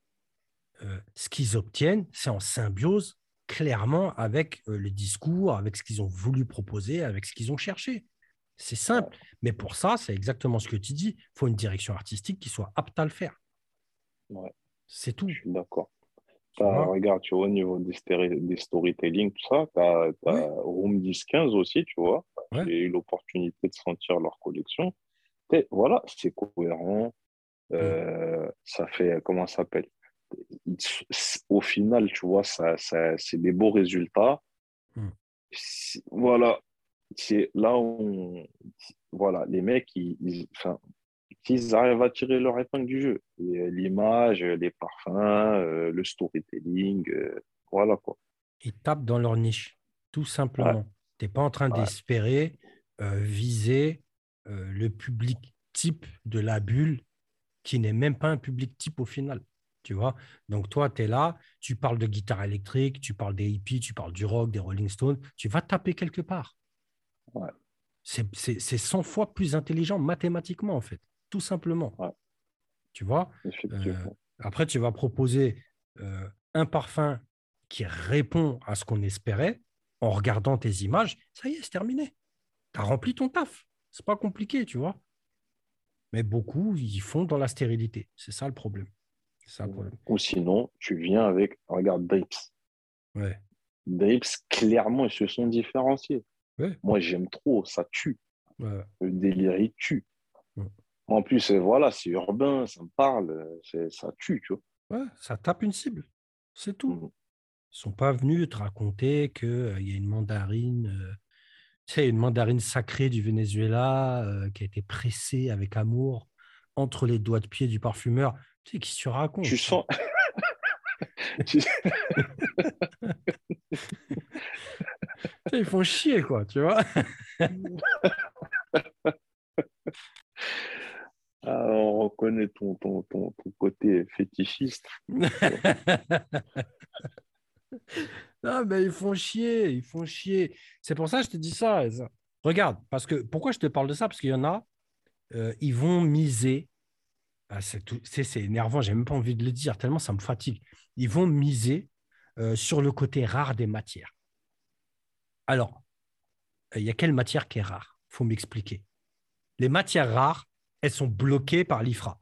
euh, ce qu'ils obtiennent, c'est en symbiose clairement avec le discours, avec ce qu'ils ont voulu proposer, avec ce qu'ils ont cherché. C'est simple. Mais pour ça, c'est exactement ce que tu dis. Il faut une direction artistique qui soit apte à le faire. C'est tout. Je suis d'accord. Regarde, tu vois, au niveau des, des storytelling, tout ça, tu as, Room 10-15 aussi, tu vois. J'ai eu l'opportunité de sentir leur collection. Et voilà, c'est cohérent. Euh, ça fait, comment ça s'appelle? Au final, tu vois, ça, ça c'est des beaux résultats. Hmm. Voilà, c'est là où, voilà, les mecs, ils, enfin, qu'ils arrivent à tirer leur épingle du jeu. Euh, l'image, les parfums, euh, le storytelling, euh, voilà quoi. Ils tapent dans leur niche, tout simplement. Tu n'es pas en train d'espérer viser le public type de la bulle qui n'est même pas un public type au final. Tu vois Donc, toi, tu es là, tu parles de guitare électrique, tu parles des hippies, tu parles du rock, des Rolling Stones, tu vas taper quelque part. C'est 100 fois plus intelligent mathématiquement, en fait tout simplement. Tu vois euh, Après, tu vas proposer euh, un parfum qui répond à ce qu'on espérait en regardant tes images. Ça y est, c'est terminé. Tu as rempli ton taf. C'est pas compliqué, tu vois. Mais beaucoup, ils font dans la stérilité. C'est ça le problème. Ça le problème. Ou sinon, tu viens avec, regarde, Drapes. Ouais. Drapes, clairement, ils se sont différenciés. Moi, j'aime trop, ça tue. Le délire, il tue. En plus, voilà, c'est urbain, ça me parle, ça tue, tu vois. Ouais, ça tape une cible, c'est tout. Mmh. Ils sont pas venus te raconter qu'il euh, y a une mandarine, euh, tu sais, une mandarine sacrée du Venezuela euh, qui a été pressée avec amour entre les doigts de pied du parfumeur. Tu sais, qui se raconte Tu sens. Ils font chier, quoi, tu vois. Ah, on reconnaît ton, côté fétichiste. non, mais ils font chier, ils font chier. C'est pour ça que je te dis ça. Regarde, parce que pourquoi je te parle de ça? Parce qu'il y en a, euh, ils vont miser. Ah, c'est énervant, j'ai même pas envie de le dire, tellement ça me fatigue. Ils vont miser euh, sur le côté rare des matières. Alors, il y a quelle matière qui est rare? Il faut m'expliquer. Les matières rares, elles sont bloquées par l'IFRA.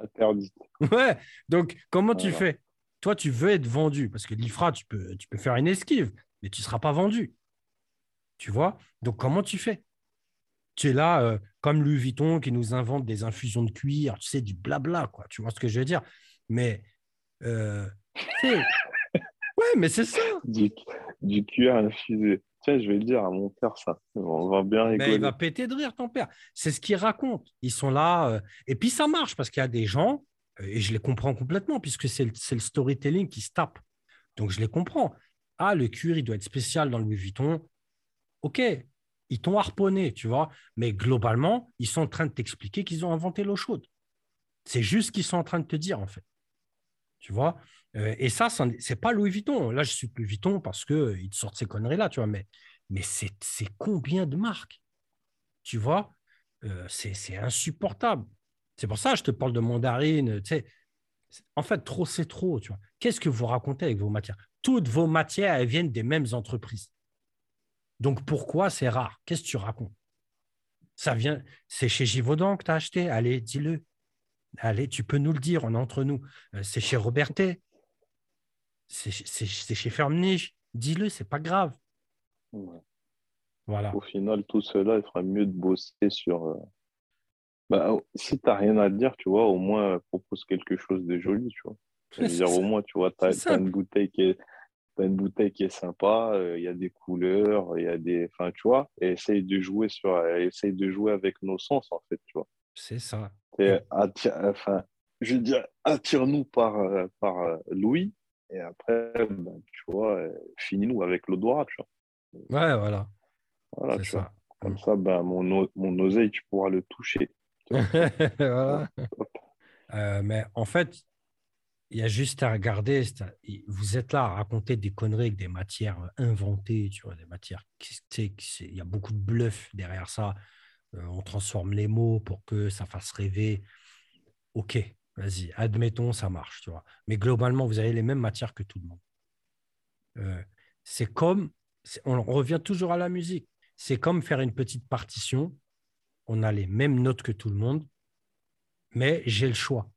Interdites. Ouais, donc comment tu fais? Toi, tu veux être vendu parce que l'IFRA, tu peux, tu peux faire une esquive, mais tu ne seras pas vendu. Tu vois? Donc, comment tu fais? Tu es là, euh, comme Louis Vuitton qui nous invente des infusions de cuir, tu sais, du blabla, quoi. Tu vois ce que je veux dire? Mais, euh, ouais, mais c'est ça. Du, du cuir infusé. Tiens, je vais le dire à mon père, ça. On va bien rigoler. Mais il va péter de rire, ton père. C'est ce qu'il raconte. Ils sont là. Euh, et puis, ça marche parce qu'il y a des gens, et je les comprends complètement, puisque c'est le, le storytelling qui se tape. Donc, je les comprends. Ah, le cuir, il doit être spécial dans Louis Vuitton ok, ils t'ont harponné, tu vois, mais globalement, ils sont en train de t'expliquer qu'ils ont inventé l'eau chaude. C'est juste ce qu'ils sont en train de te dire, en fait. Tu vois? Euh, Et ça, ce pas Louis Vuitton. Là, je suis Louis Vuitton parce qu'ils te sortent ces conneries-là, tu vois, mais, mais c'est combien de marques? Tu vois? Euh, C'est insupportable. C'est pour ça que je te parle de mandarine. Tu sais. En fait, trop, c'est trop. Tu Qu'est-ce que vous racontez avec vos matières? Toutes vos matières, elles viennent des mêmes entreprises. Donc pourquoi c'est rare? Qu'est-ce que tu racontes? Ça vient, c'est chez Givaudan que tu as acheté? Allez, dis-le. Allez, tu peux nous le dire, on est entre nous. Euh, c'est chez Robertet. C'est chez Fermnich. Dis-le, c'est pas grave. Voilà. Au final, tout cela, il ferait mieux de bosser sur. Euh, bah, si tu n'as rien à dire, tu vois, au moins propose quelque chose de joli, tu vois. dire, au moins, tu vois, tu as, une bouteille qui est une bouteille qui est sympa, euh, il y a des couleurs, il y a des. Enfin, tu vois, et essaye de jouer sur. Essaye de jouer avec nos sens, en fait, tu vois. C'est ça. enfin, je veux dire, attire-nous par, euh, par euh, Louis, et après, ben, tu vois, finis-nous avec l'odorat, tu vois. Ouais, voilà. Voilà, tu ça. vois. Comme mm. ça, ben, mon, mon oseille, tu pourras le toucher. voilà. mais en fait, il y a juste à regarder. Vous êtes là à raconter des conneries avec des matières euh, inventées, tu vois, des matières. Il y a beaucoup de bluff derrière ça. Euh, on transforme les mots pour que ça fasse rêver. Ok, vas-y, admettons, ça marche, tu vois. Mais globalement, vous avez les mêmes matières que tout le monde. Euh, c'est comme, on revient toujours à la musique. C'est comme faire une petite partition. On a les mêmes notes que tout le monde, mais j'ai le choix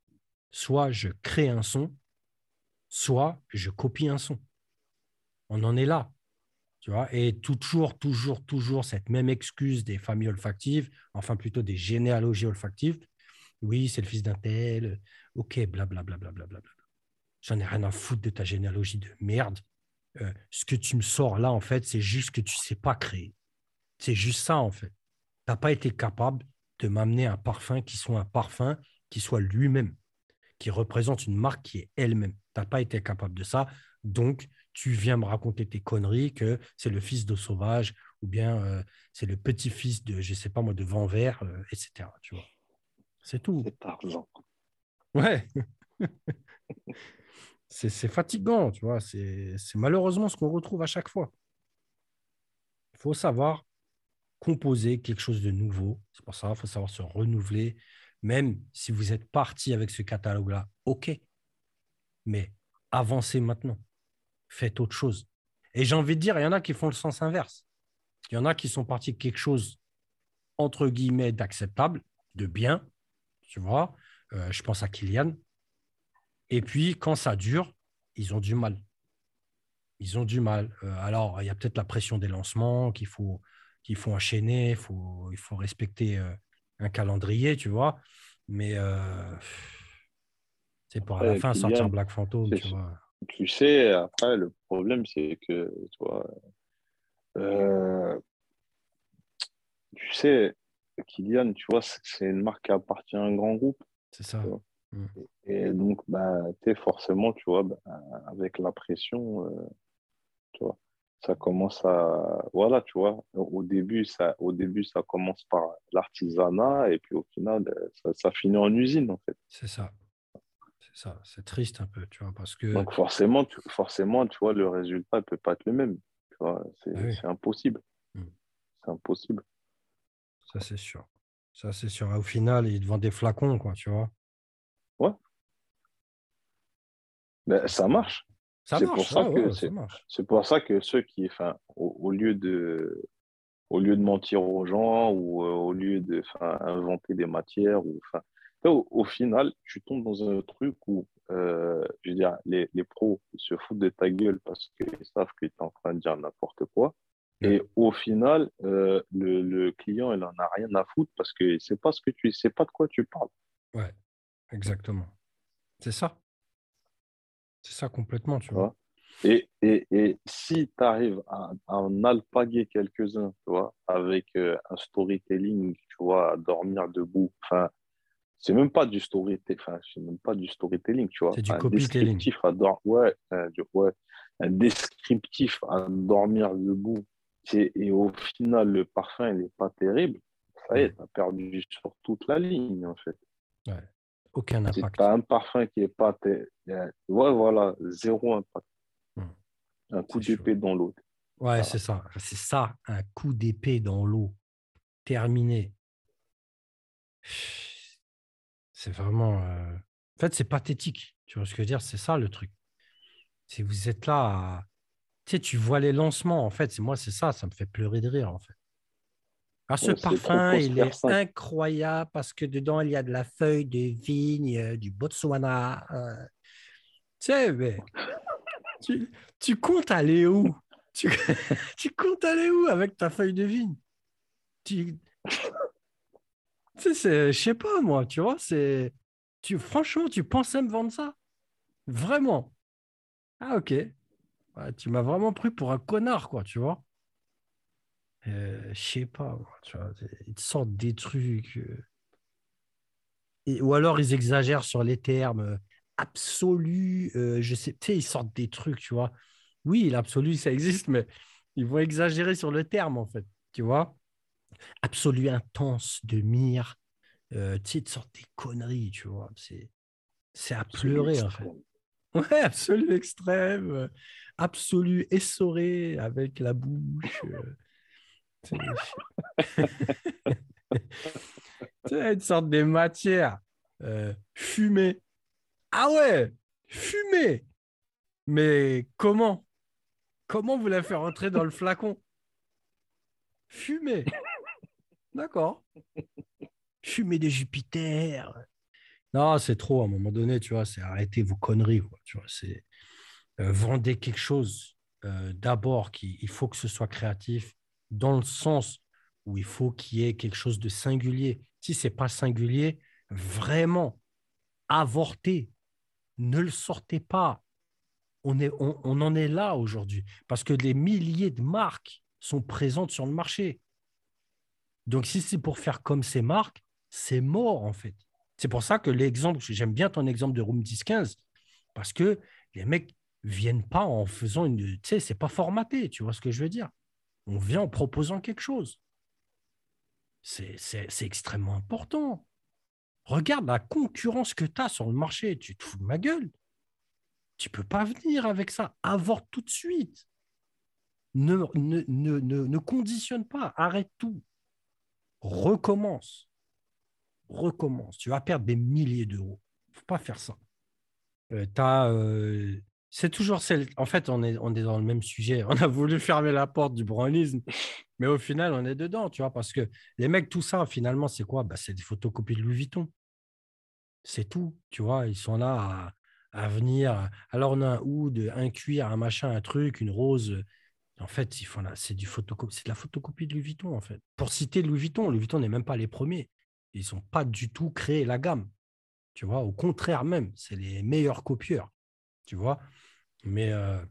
soit je crée un son, soit je copie un son. On en est là. Tu vois, et toujours, toujours, toujours cette même excuse des familles olfactives, enfin plutôt des généalogies olfactives. Oui, c'est le fils d'un tel. Ok, blablabla. Bla, bla, bla, bla, J'en ai rien à foutre de ta généalogie de merde. Euh, ce que tu me sors là, en fait, c'est juste que tu ne sais pas créer. C'est juste ça, en fait. Tu n'as pas été capable de m'amener un parfum qui soit un parfum qui soit lui-même qui représente une marque qui est elle-même. Tu n'as pas été capable de ça. Donc, tu viens me raconter tes conneries que c'est le fils de Sauvage ou bien euh, c'est le petit-fils de, je sais pas moi, de Vent Vert, euh, etc. Tu vois. C'est tout. C'est. Ouais. c'est fatigant, tu vois. C'est malheureusement ce qu'on retrouve à chaque fois. Il faut savoir composer quelque chose de nouveau. C'est pour ça qu'il faut savoir se renouveler, même si vous êtes parti avec ce catalogue-là, OK. Mais avancez maintenant. Faites autre chose. Et j'ai envie de dire, il y en a qui font le sens inverse. Il y en a qui sont partis de quelque chose, entre guillemets, d'acceptable, de bien, tu vois. Euh, je pense à Kylian. Et puis, quand ça dure, ils ont du mal. Ils ont du mal. Euh, alors, il y a peut-être la pression des lancements qu'il faut, qu'il faut enchaîner, il faut, il faut respecter euh, un calendrier, tu vois. Mais c'est pour à la fin sortir Black Phantom, tu vois. Tu sais, après, le problème, c'est que, tu vois, euh, tu sais, Kylian, tu vois, c'est une marque qui appartient à un grand groupe. C'est ça. Mm. Et, donc, bah, es forcément, tu vois, bah, avec la pression, euh, tu vois, ça commence à voilà tu vois au début ça au début ça commence par l'artisanat et puis au final ça, finit en usine en fait c'est ça c'est ça c'est triste un peu tu vois parce que donc forcément tu, forcément tu vois le résultat ne peut pas être le même tu vois c'est ah impossible. Hmm. c'est impossible. Ça c'est sûr. Ça c'est sûr. Au final ils te des flacons quoi tu vois. Ouais. Mais ça marche. C'est pour ça, que c'est pour ça que ceux qui, enfin, au, lieu de au lieu de mentir aux gens ou euh, au lieu de inventer des matières ou enfin au, final tu tombes dans un truc où euh, je veux dire, les, les pros se foutent de ta gueule parce qu'ils savent que tu es en train de dire n'importe quoi. Et au final, euh, le, le, client, il n'en a rien à foutre parce qu'il ne sait pas ce que tu sais pas de quoi tu parles. Ouais, exactement. C'est ça. C'est ça complètement, tu vois. Et, et, et si tu arrives à, à, en alpaguer quelques-uns, tu vois, avec euh, un storytelling, tu vois, à dormir debout, enfin, c'est même pas du storytelling, enfin, c'est même pas du storytelling, tu vois. C'est du copytelling. À ouais, ouais, un descriptif à dormir debout. Et au final, le parfum, il n'est pas terrible. Ça y est, tu as perdu sur toute la ligne, en fait. Ouais. Aucun impact. Si tu as un parfum qui n'est pas. Ouais, voilà, zéro impact. Hmm. Un coup d'épée dans l'eau. Ouais, c'est ça. C'est ça, un coup d'épée dans l'eau. Terminé. C'est vraiment. Euh, en fait, c'est pathétique. Tu vois ce que je veux dire? C'est ça le truc. Si vous êtes là à... Tu sais, tu vois les lancements, en fait. Moi, c'est ça, ça me fait pleurer de rire, en fait. Ah, ce parfum, il est incroyable parce que dedans, il y a de la feuille de vigne euh, du Botswana. Euh. Tu sais, mais tu, comptes aller où? Tu, tu, comptes aller où avec ta feuille de vigne? Tu, tu sais, je sais pas, moi, tu vois, c'est. Tu, franchement, tu pensais me vendre ça? Vraiment? Ah, ok. tu m'as vraiment pris pour un connard, quoi, tu vois? Euh, Je sais pas, tu vois, ils te sortent des trucs. Euh. Ou alors, ils exagèrent sur les termes euh, absolus, je sais, tu sais, ils sortent des trucs, tu vois? Oui, l'absolu, ça existe, mais ils vont exagérer sur le terme, en fait, tu vois? Absolu intense de mire. Euh, tu sais, de sorte des conneries, tu vois. C'est, c'est à pleurer, en fait. Ouais, absolu extrême, absolu essoré avec la bouche. c'est une sorte de matière euh, fumée. Ah ouais, fumée. Mais comment? Comment vous la faire rentrer dans le flacon? Fumée. D'accord. Fumer des Jupiter. Non, c'est trop à un moment donné, tu vois. C'est arrêter vos conneries. Tu vois, euh, vendez quelque chose. Euh, d'abord, il faut que ce soit créatif dans le sens où il faut qu'il y ait quelque chose de singulier. Si c'est pas singulier, vraiment, avortez. Ne le sortez pas. On en est là aujourd'hui parce que des milliers de marques sont présentes sur le marché. Donc, si c'est pour faire comme ces marques, c'est mort, en fait. C'est pour ça que l'exemple, j'aime bien ton exemple de Room 10-15, parce que les mecs viennent pas en faisant une. Tu sais, c'est pas formaté, tu vois ce que je veux dire? On vient en proposant quelque chose. C'est extrêmement important. Regarde la concurrence que tu as sur le marché. Tu te fous de ma gueule. Tu peux pas venir avec ça. Avorte tout de suite. Ne, ne, ne, ne conditionne pas. Arrête tout recommence. Recommence. Tu vas perdre des milliers d'euros. Il ne faut pas faire ça. Euh, euh, c'est toujours celle. En fait, on est, on est dans le même sujet. On a voulu fermer la porte du branlisme, mais au final, on est dedans, tu vois, parce que les mecs, tout ça, finalement, c'est quoi? Bah, C'est des photocopies de Louis Vuitton. C'est tout, tu vois. Ils sont là à, venir. Alors, on a un oud, un cuir, un machin, un truc, une rose. En fait, c'est du c'est de la photocopie de Louis Vuitton, en fait. Pour citer Louis Vuitton, Louis Vuitton n'est même pas les premiers. Ils n'ont pas du tout créé la gamme. Tu vois, au contraire même, c'est les meilleurs copieurs. Tu vois, mais euh,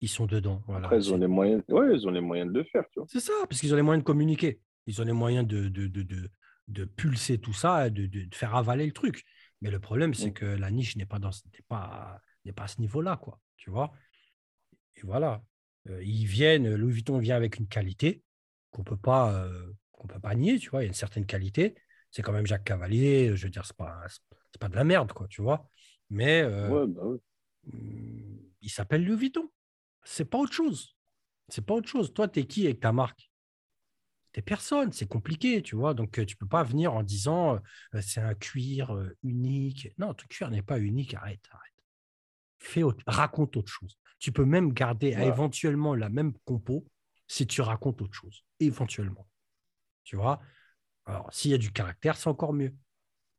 ils sont dedans. Après, ils ont les moyens. Ouais, ils ont les moyens de le faire. C'est ça, parce qu'ils ont les moyens de communiquer. Ils ont les moyens de, de, de, de, pulser tout ça, de, de, faire avaler le truc. Mais le problème, c'est mm. que la niche n'est pas dans, n'est pas, n'est pas à ce niveau-là, quoi. Tu vois? Et voilà. Ils viennent, Louis Vuitton vient avec une qualité qu'on peut pas qu'on peut pas nier, tu vois, il y a une certaine qualité. C'est quand même Jacques Cavalier, je veux dire, c'est pas pas de la merde, quoi, tu vois. Mais euh, bah mmh, il s'appelle Louis Vuitton. C'est pas autre chose. C'est pas autre chose. Toi, tu es qui avec ta marque? T'es personne, c'est compliqué, tu vois. Donc, tu peux pas venir en disant c'est un cuir unique. Non, ton cuir n'est pas unique. Arrête, arrête. Fais raconte autre chose. Tu peux même garder éventuellement la même compo si tu racontes autre chose, éventuellement. Tu vois? Alors, s'il y a du caractère, c'est encore mieux.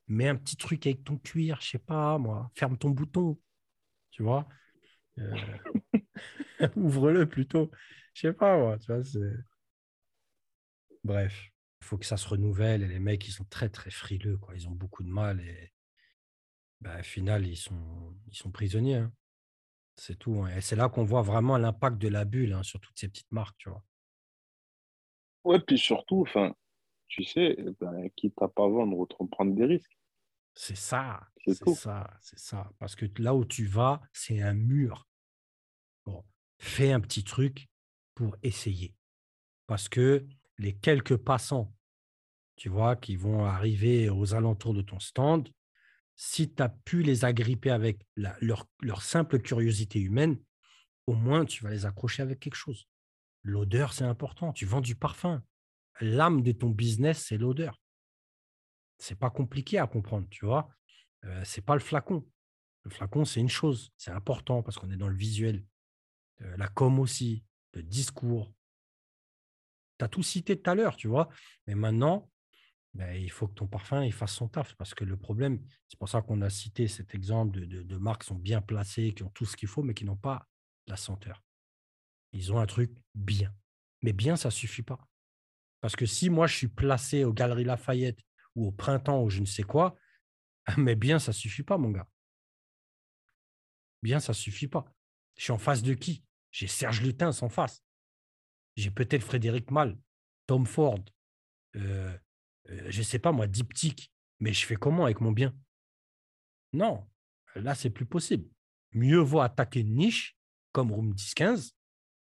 mets un petit truc avec ton cuir, je sais pas, moi, ferme ton bouton, tu vois? Euh, ouvre-le plutôt. Je sais pas, moi, tu vois, Bref, il faut que ça se renouvelle et les mecs, ils sont très, très frileux, quoi. Ils ont beaucoup de mal et bah, au final, ils sont, ils sont prisonniers. Hein. C'est tout. Hein. Et c'est là qu'on voit vraiment l'impact de la bulle hein, sur toutes ces petites marques, tu vois. Ouais, puis surtout, enfin, tu sais, ben, quitte à pas vendre, autant prendre des risques. C'est ça, c'est ça, c'est ça. Parce que là où tu vas, c'est un mur. Bon, fais un petit truc pour essayer. Parce que les quelques passants, tu vois, qui vont arriver aux alentours de ton stand, si tu as pu les agripper avec leur, simple curiosité humaine, au moins tu vas les accrocher avec quelque chose. L'odeur, c'est important. Tu vends du parfum. L'âme de ton business, c'est l'odeur. C'est pas compliqué à comprendre, tu vois. Euh, c'est pas le flacon. Le flacon, c'est une chose. C'est important parce qu'on est dans le visuel. Euh, la com aussi, le discours. Tu as tout cité tout à l'heure, tu vois. Mais maintenant, ben, il faut que ton parfum il fasse son taf. Parce que le problème, c'est pour ça qu'on a cité cet exemple de, de, marques qui sont bien placées, qui ont tout ce qu'il faut, mais qui n'ont pas la senteur. Ils ont un truc bien. Mais bien, ça ne suffit pas. Parce que si moi, je suis placé aux Galeries Lafayette ou au printemps ou je ne sais quoi, mais bien, ça ne suffit pas, mon gars. Bien, ça ne suffit pas. Je suis en face de qui? J'ai Serge Lutens en face. J'ai peut-être Frédéric Mal, Tom Ford, euh, je ne sais pas moi, Diptyque. Mais je fais comment avec mon bien? Non, là, c'est plus possible. Mieux vaut attaquer une niche comme Room 10-15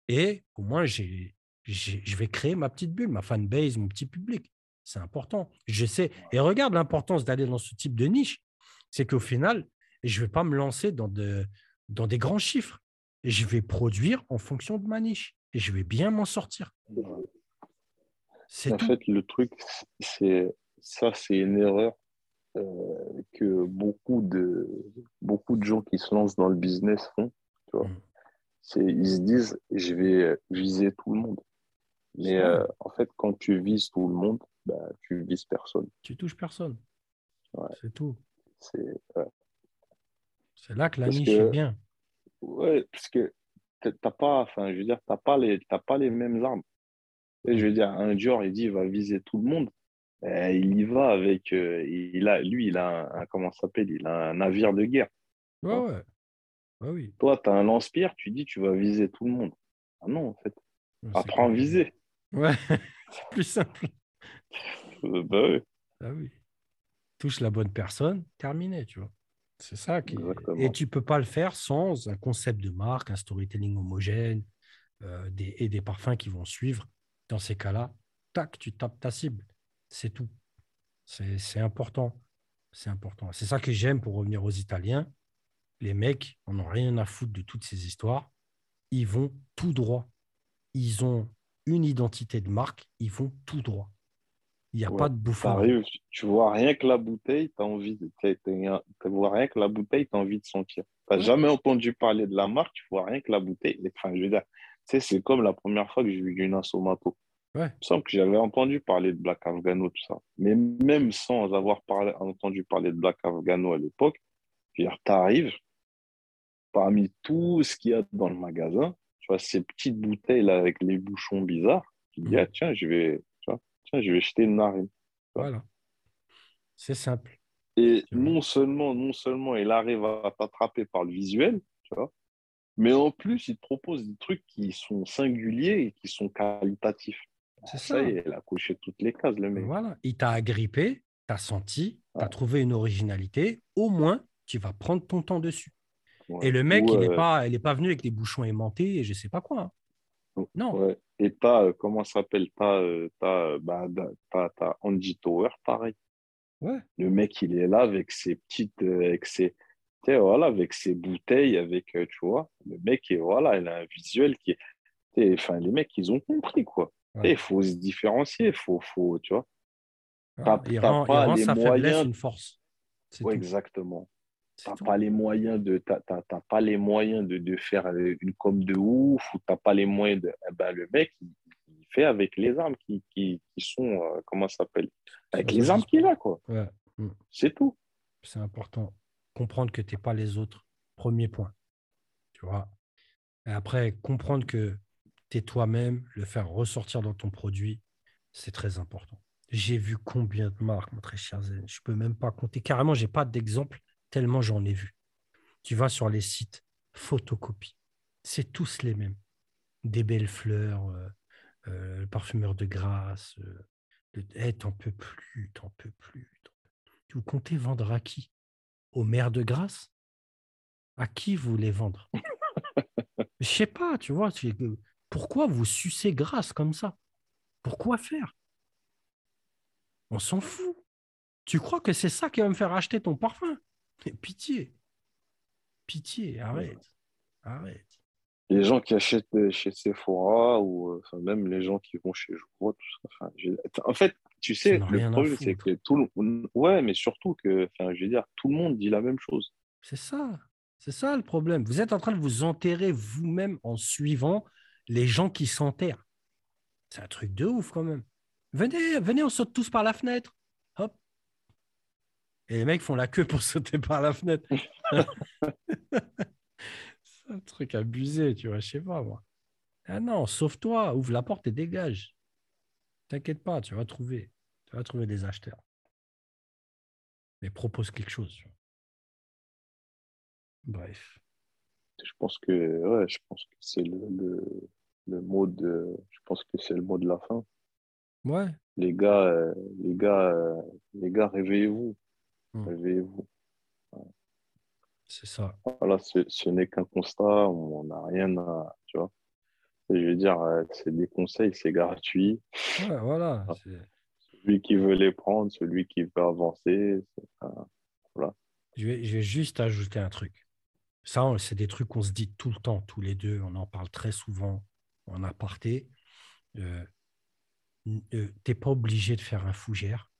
et au moins, j'ai, je vais créer ma petite bulle, ma fanbase, mon petit public. C'est important. Je sais. Et regarde l'importance d'aller dans ce type de niche. C'est qu'au final, je ne vais pas me lancer dans, de, dans des grands chiffres. Et je vais produire en fonction de ma niche. Et je vais bien m'en sortir. En fait, le truc, c'est ça, c'est une erreur euh, que beaucoup de, beaucoup de gens qui se lancent dans le business font. Tu vois. Mm. Ils se disent, je vais viser tout le monde. Mais euh, en fait, quand tu vises tout le monde, bah, tu vises personne. Tu touches personne. C'est tout. C'est là que la niche est bien. Ouais, parce que t'as pas, enfin, je veux dire, t'as pas les, pas les mêmes armes. Et je veux dire, un Dior, il dit, il va viser tout le monde. Et il y va avec, euh, il a, lui, il a un, comment s'appelle, il a un navire de guerre. Ouais, ouais. oui. Toi, tu as un lance-pierre, tu dis, tu vas viser tout le monde. Ah non, en fait. Apprends à viser. Ouais, c'est plus simple. Euh, bah oui. Ah oui. Touche la bonne personne, terminé, tu vois. C'est ça qui. Et tu peux pas le faire sans un concept de marque, un storytelling homogène euh, des... et des parfums qui vont suivre. Dans ces cas-là, tac, tu tapes ta cible. C'est tout. C'est important. C'est important. C'est ça que j'aime pour revenir aux Italiens. Les mecs, on n'a rien à foutre de toutes ces histoires. Ils vont tout droit. Ils ont une identité de marque, ils vont tout droit. Il n'y a pas de bouffon. Tu vois rien que la bouteille, tu as envie de. Tu vois rien que la bouteille, tu as envie de sentir. Tu n'as jamais entendu parler de la marque, tu vois rien que la bouteille. Enfin, je veux dire, c'est comme la première fois que j'ai vu du Nasomato. Ouais. Il me semble que j'avais entendu parler de Black Afghano, tout ça. Mais même sans avoir parlé, entendu parler de Black Afghano à l'époque, tu arrives, parmi tout ce qu'il y a dans le magasin, tu vois, ces petites bouteilles là avec les bouchons bizarres, tu dis, mhm. ah, tiens, je vais, tiens, je vais jeter une narine. Voilà. C'est simple. Et non seulement, non seulement il arrive à t'attraper par le visuel, tu vois, mais en plus, il te propose des trucs qui sont singuliers et qui sont qualitatifs. C'est ça. il a coché toutes les cases, le mec. Voilà. Il t'a agrippé, tu as senti, tu as trouvé une originalité. Au moins, tu vas prendre ton temps dessus. Et le mec, il n'est pas, pas venu avec des bouchons aimantés et je ne sais pas quoi. Hein. Non. Et pas, euh, comment ça s'appelle Pas, euh, euh, bah, Andy Tower, pareil. Ouais. Le mec, il est là avec ses petites, avec ses, voilà, avec ses bouteilles, avec, tu vois, le mec, est, voilà, il a un visuel qui est, enfin, les mecs, ils ont compris, quoi. Il faut se différencier, il faut, faut, tu vois. il rend, pas les sa moyens... faiblesse une force. Oui, exactement. Tu n'as pas les moyens de, pas les moyens de, de, faire une com de ouf ou tu n'as pas les moyens de. Eh ben, le mec, il, fait avec les armes qui, qui, qui sont, euh, comment ça s'appelle? Avec les armes qu'il a, quoi. Ouais. Mm. C'est tout. C'est important. Comprendre que tu n'es pas les autres. Premier point. Tu vois? Et après, comprendre que tu es toi-même, le faire ressortir dans ton produit, c'est très important. J'ai vu combien de marques, mon très cher Zen. Je ne peux même pas compter. Carrément, je n'ai pas d'exemple tellement j'en ai vu. Tu vas sur les sites photocopie. C'est tous les mêmes. Des belles fleurs, euh, euh, le parfumeur de grâce. Euh, eh, t'en peux plus, t'en peux plus. Vous comptez vendre à qui? Au maire de grâce À qui vous voulez vendre? Je sais pas, tu vois. Pourquoi vous sucez grâce comme ça? Pourquoi faire? On s'en fout. Tu crois que c'est ça qui va me faire acheter ton parfum? Pitié. Pitié, arrête. Arrête. Les gens qui achètent euh, chez Sephora ou euh, même les gens qui vont chez Jouveau, tout ça. en fait, tu sais, le problème, c'est que tout le Ouais, mais surtout que, enfin, je veux dire, tout le monde dit la même chose. C'est ça. C'est ça le problème. Vous êtes en train de vous enterrer vous-même en suivant les gens qui s'enterrent. C'est un truc de ouf quand même. Venez, venez, on saute tous par la fenêtre. Hop. Et les mecs font la queue pour sauter par la fenêtre. c'est un truc abusé, tu vois, je sais pas moi. Ah non, sauve-toi, ouvre la porte et dégage. T'inquiète pas, tu vas trouver. Tu vas trouver des acheteurs. Mais propose quelque chose. Bref. Je pense que ouais, je pense que c'est le, le, mot de je pense que c'est le mot de la fin. Ouais. Les gars, euh, les gars, euh, les gars, réveillez-vous. Hmm. Réveillez-vous. C'est ça. Voilà, ce, n'est qu'un constat, on n'a rien à. Tu vois. Je veux dire, euh, c'est des conseils, c'est gratuit. Ouais, voilà. Celui qui veut les prendre, celui qui veut avancer. Voilà. Je vais, je vais juste ajouter un truc. Ça, c'est des trucs qu'on se dit tout le temps, tous les deux. On en parle très souvent en aparté. Euh, euh, tu n'es pas obligé de faire un fougère.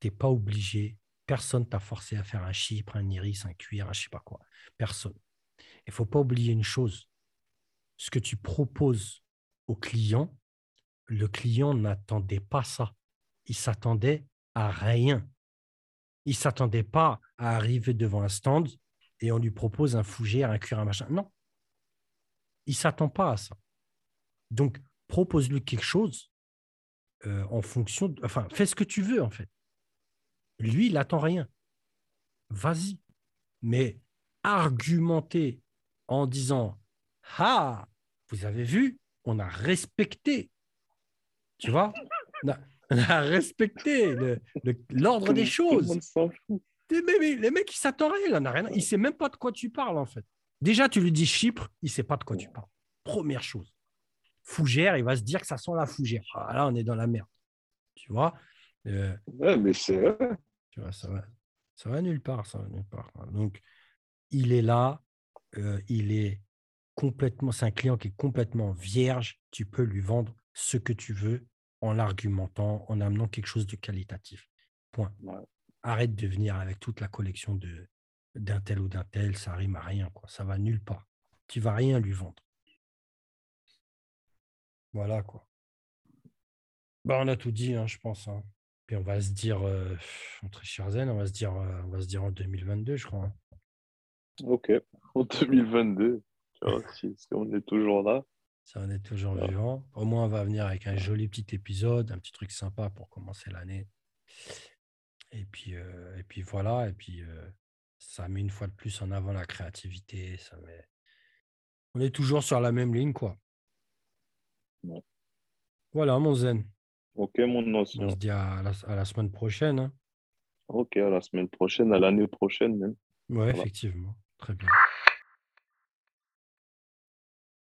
Tu n'es pas obligé. Personne t'a forcé à faire un chypre, un iris, un cuir, un je sais pas quoi. Personne. Il faut pas oublier une chose. Ce que tu proposes au client, le client n'attendait pas ça. Il s'attendait à rien. Il s'attendait pas à arriver devant un stand et on lui propose un fougère, un cuir, un machin. Non. Il s'attend pas à ça. Donc, propose-lui quelque chose euh, en fonction. enfin, fais ce que tu veux, en fait. Lui, il n'attend rien. Vas-y. Mais argumenter en disant Ah, vous avez vu, on a respecté. Tu vois? On a, respecté l'ordre des choses. Les mecs, ils s'attendent rien, il en a rien. Il sait même pas de quoi tu parles, en fait. Déjà, tu lui dis Chypre, il sait pas de quoi tu parles. Première chose. Fougère, il va se dire que ça sent la fougère. Ah, là, on est dans la merde. Tu vois? Euh, Ouais, mais c'est. Tu vois, ça va, ça va nulle part, ça va nulle part. Donc, il est là, euh, il est complètement, c'est un client qui est complètement vierge. Tu peux lui vendre ce que tu veux en l'argumentant, en amenant quelque chose de qualitatif. Point arrête de venir avec toute la collection de d'un tel ou d'un tel, ça rime à rien, quoi. Ça va nulle part. Tu vas rien lui vendre. Voilà, quoi. Bah, on a tout dit, hein, je pense. Hein. Puis on va se dire, euh, entre on va se dire, euh, on va se dire en 2022, je crois. Hein. Ok, en 2022, si, on est toujours là. Ça, on est toujours vivant. Au moins, on va venir avec un joli petit épisode, un petit truc sympa pour commencer l'année. Et puis, euh, et puis voilà, et puis euh, ça met une fois de plus en avant la créativité. Ça met... On est toujours sur la même ligne, quoi. Voilà, mon zen. Ok, mon ancien. On se dit à la, semaine prochaine. Hein. Ok, à la semaine prochaine, à l'année prochaine même. Ouais, effectivement. Très bien.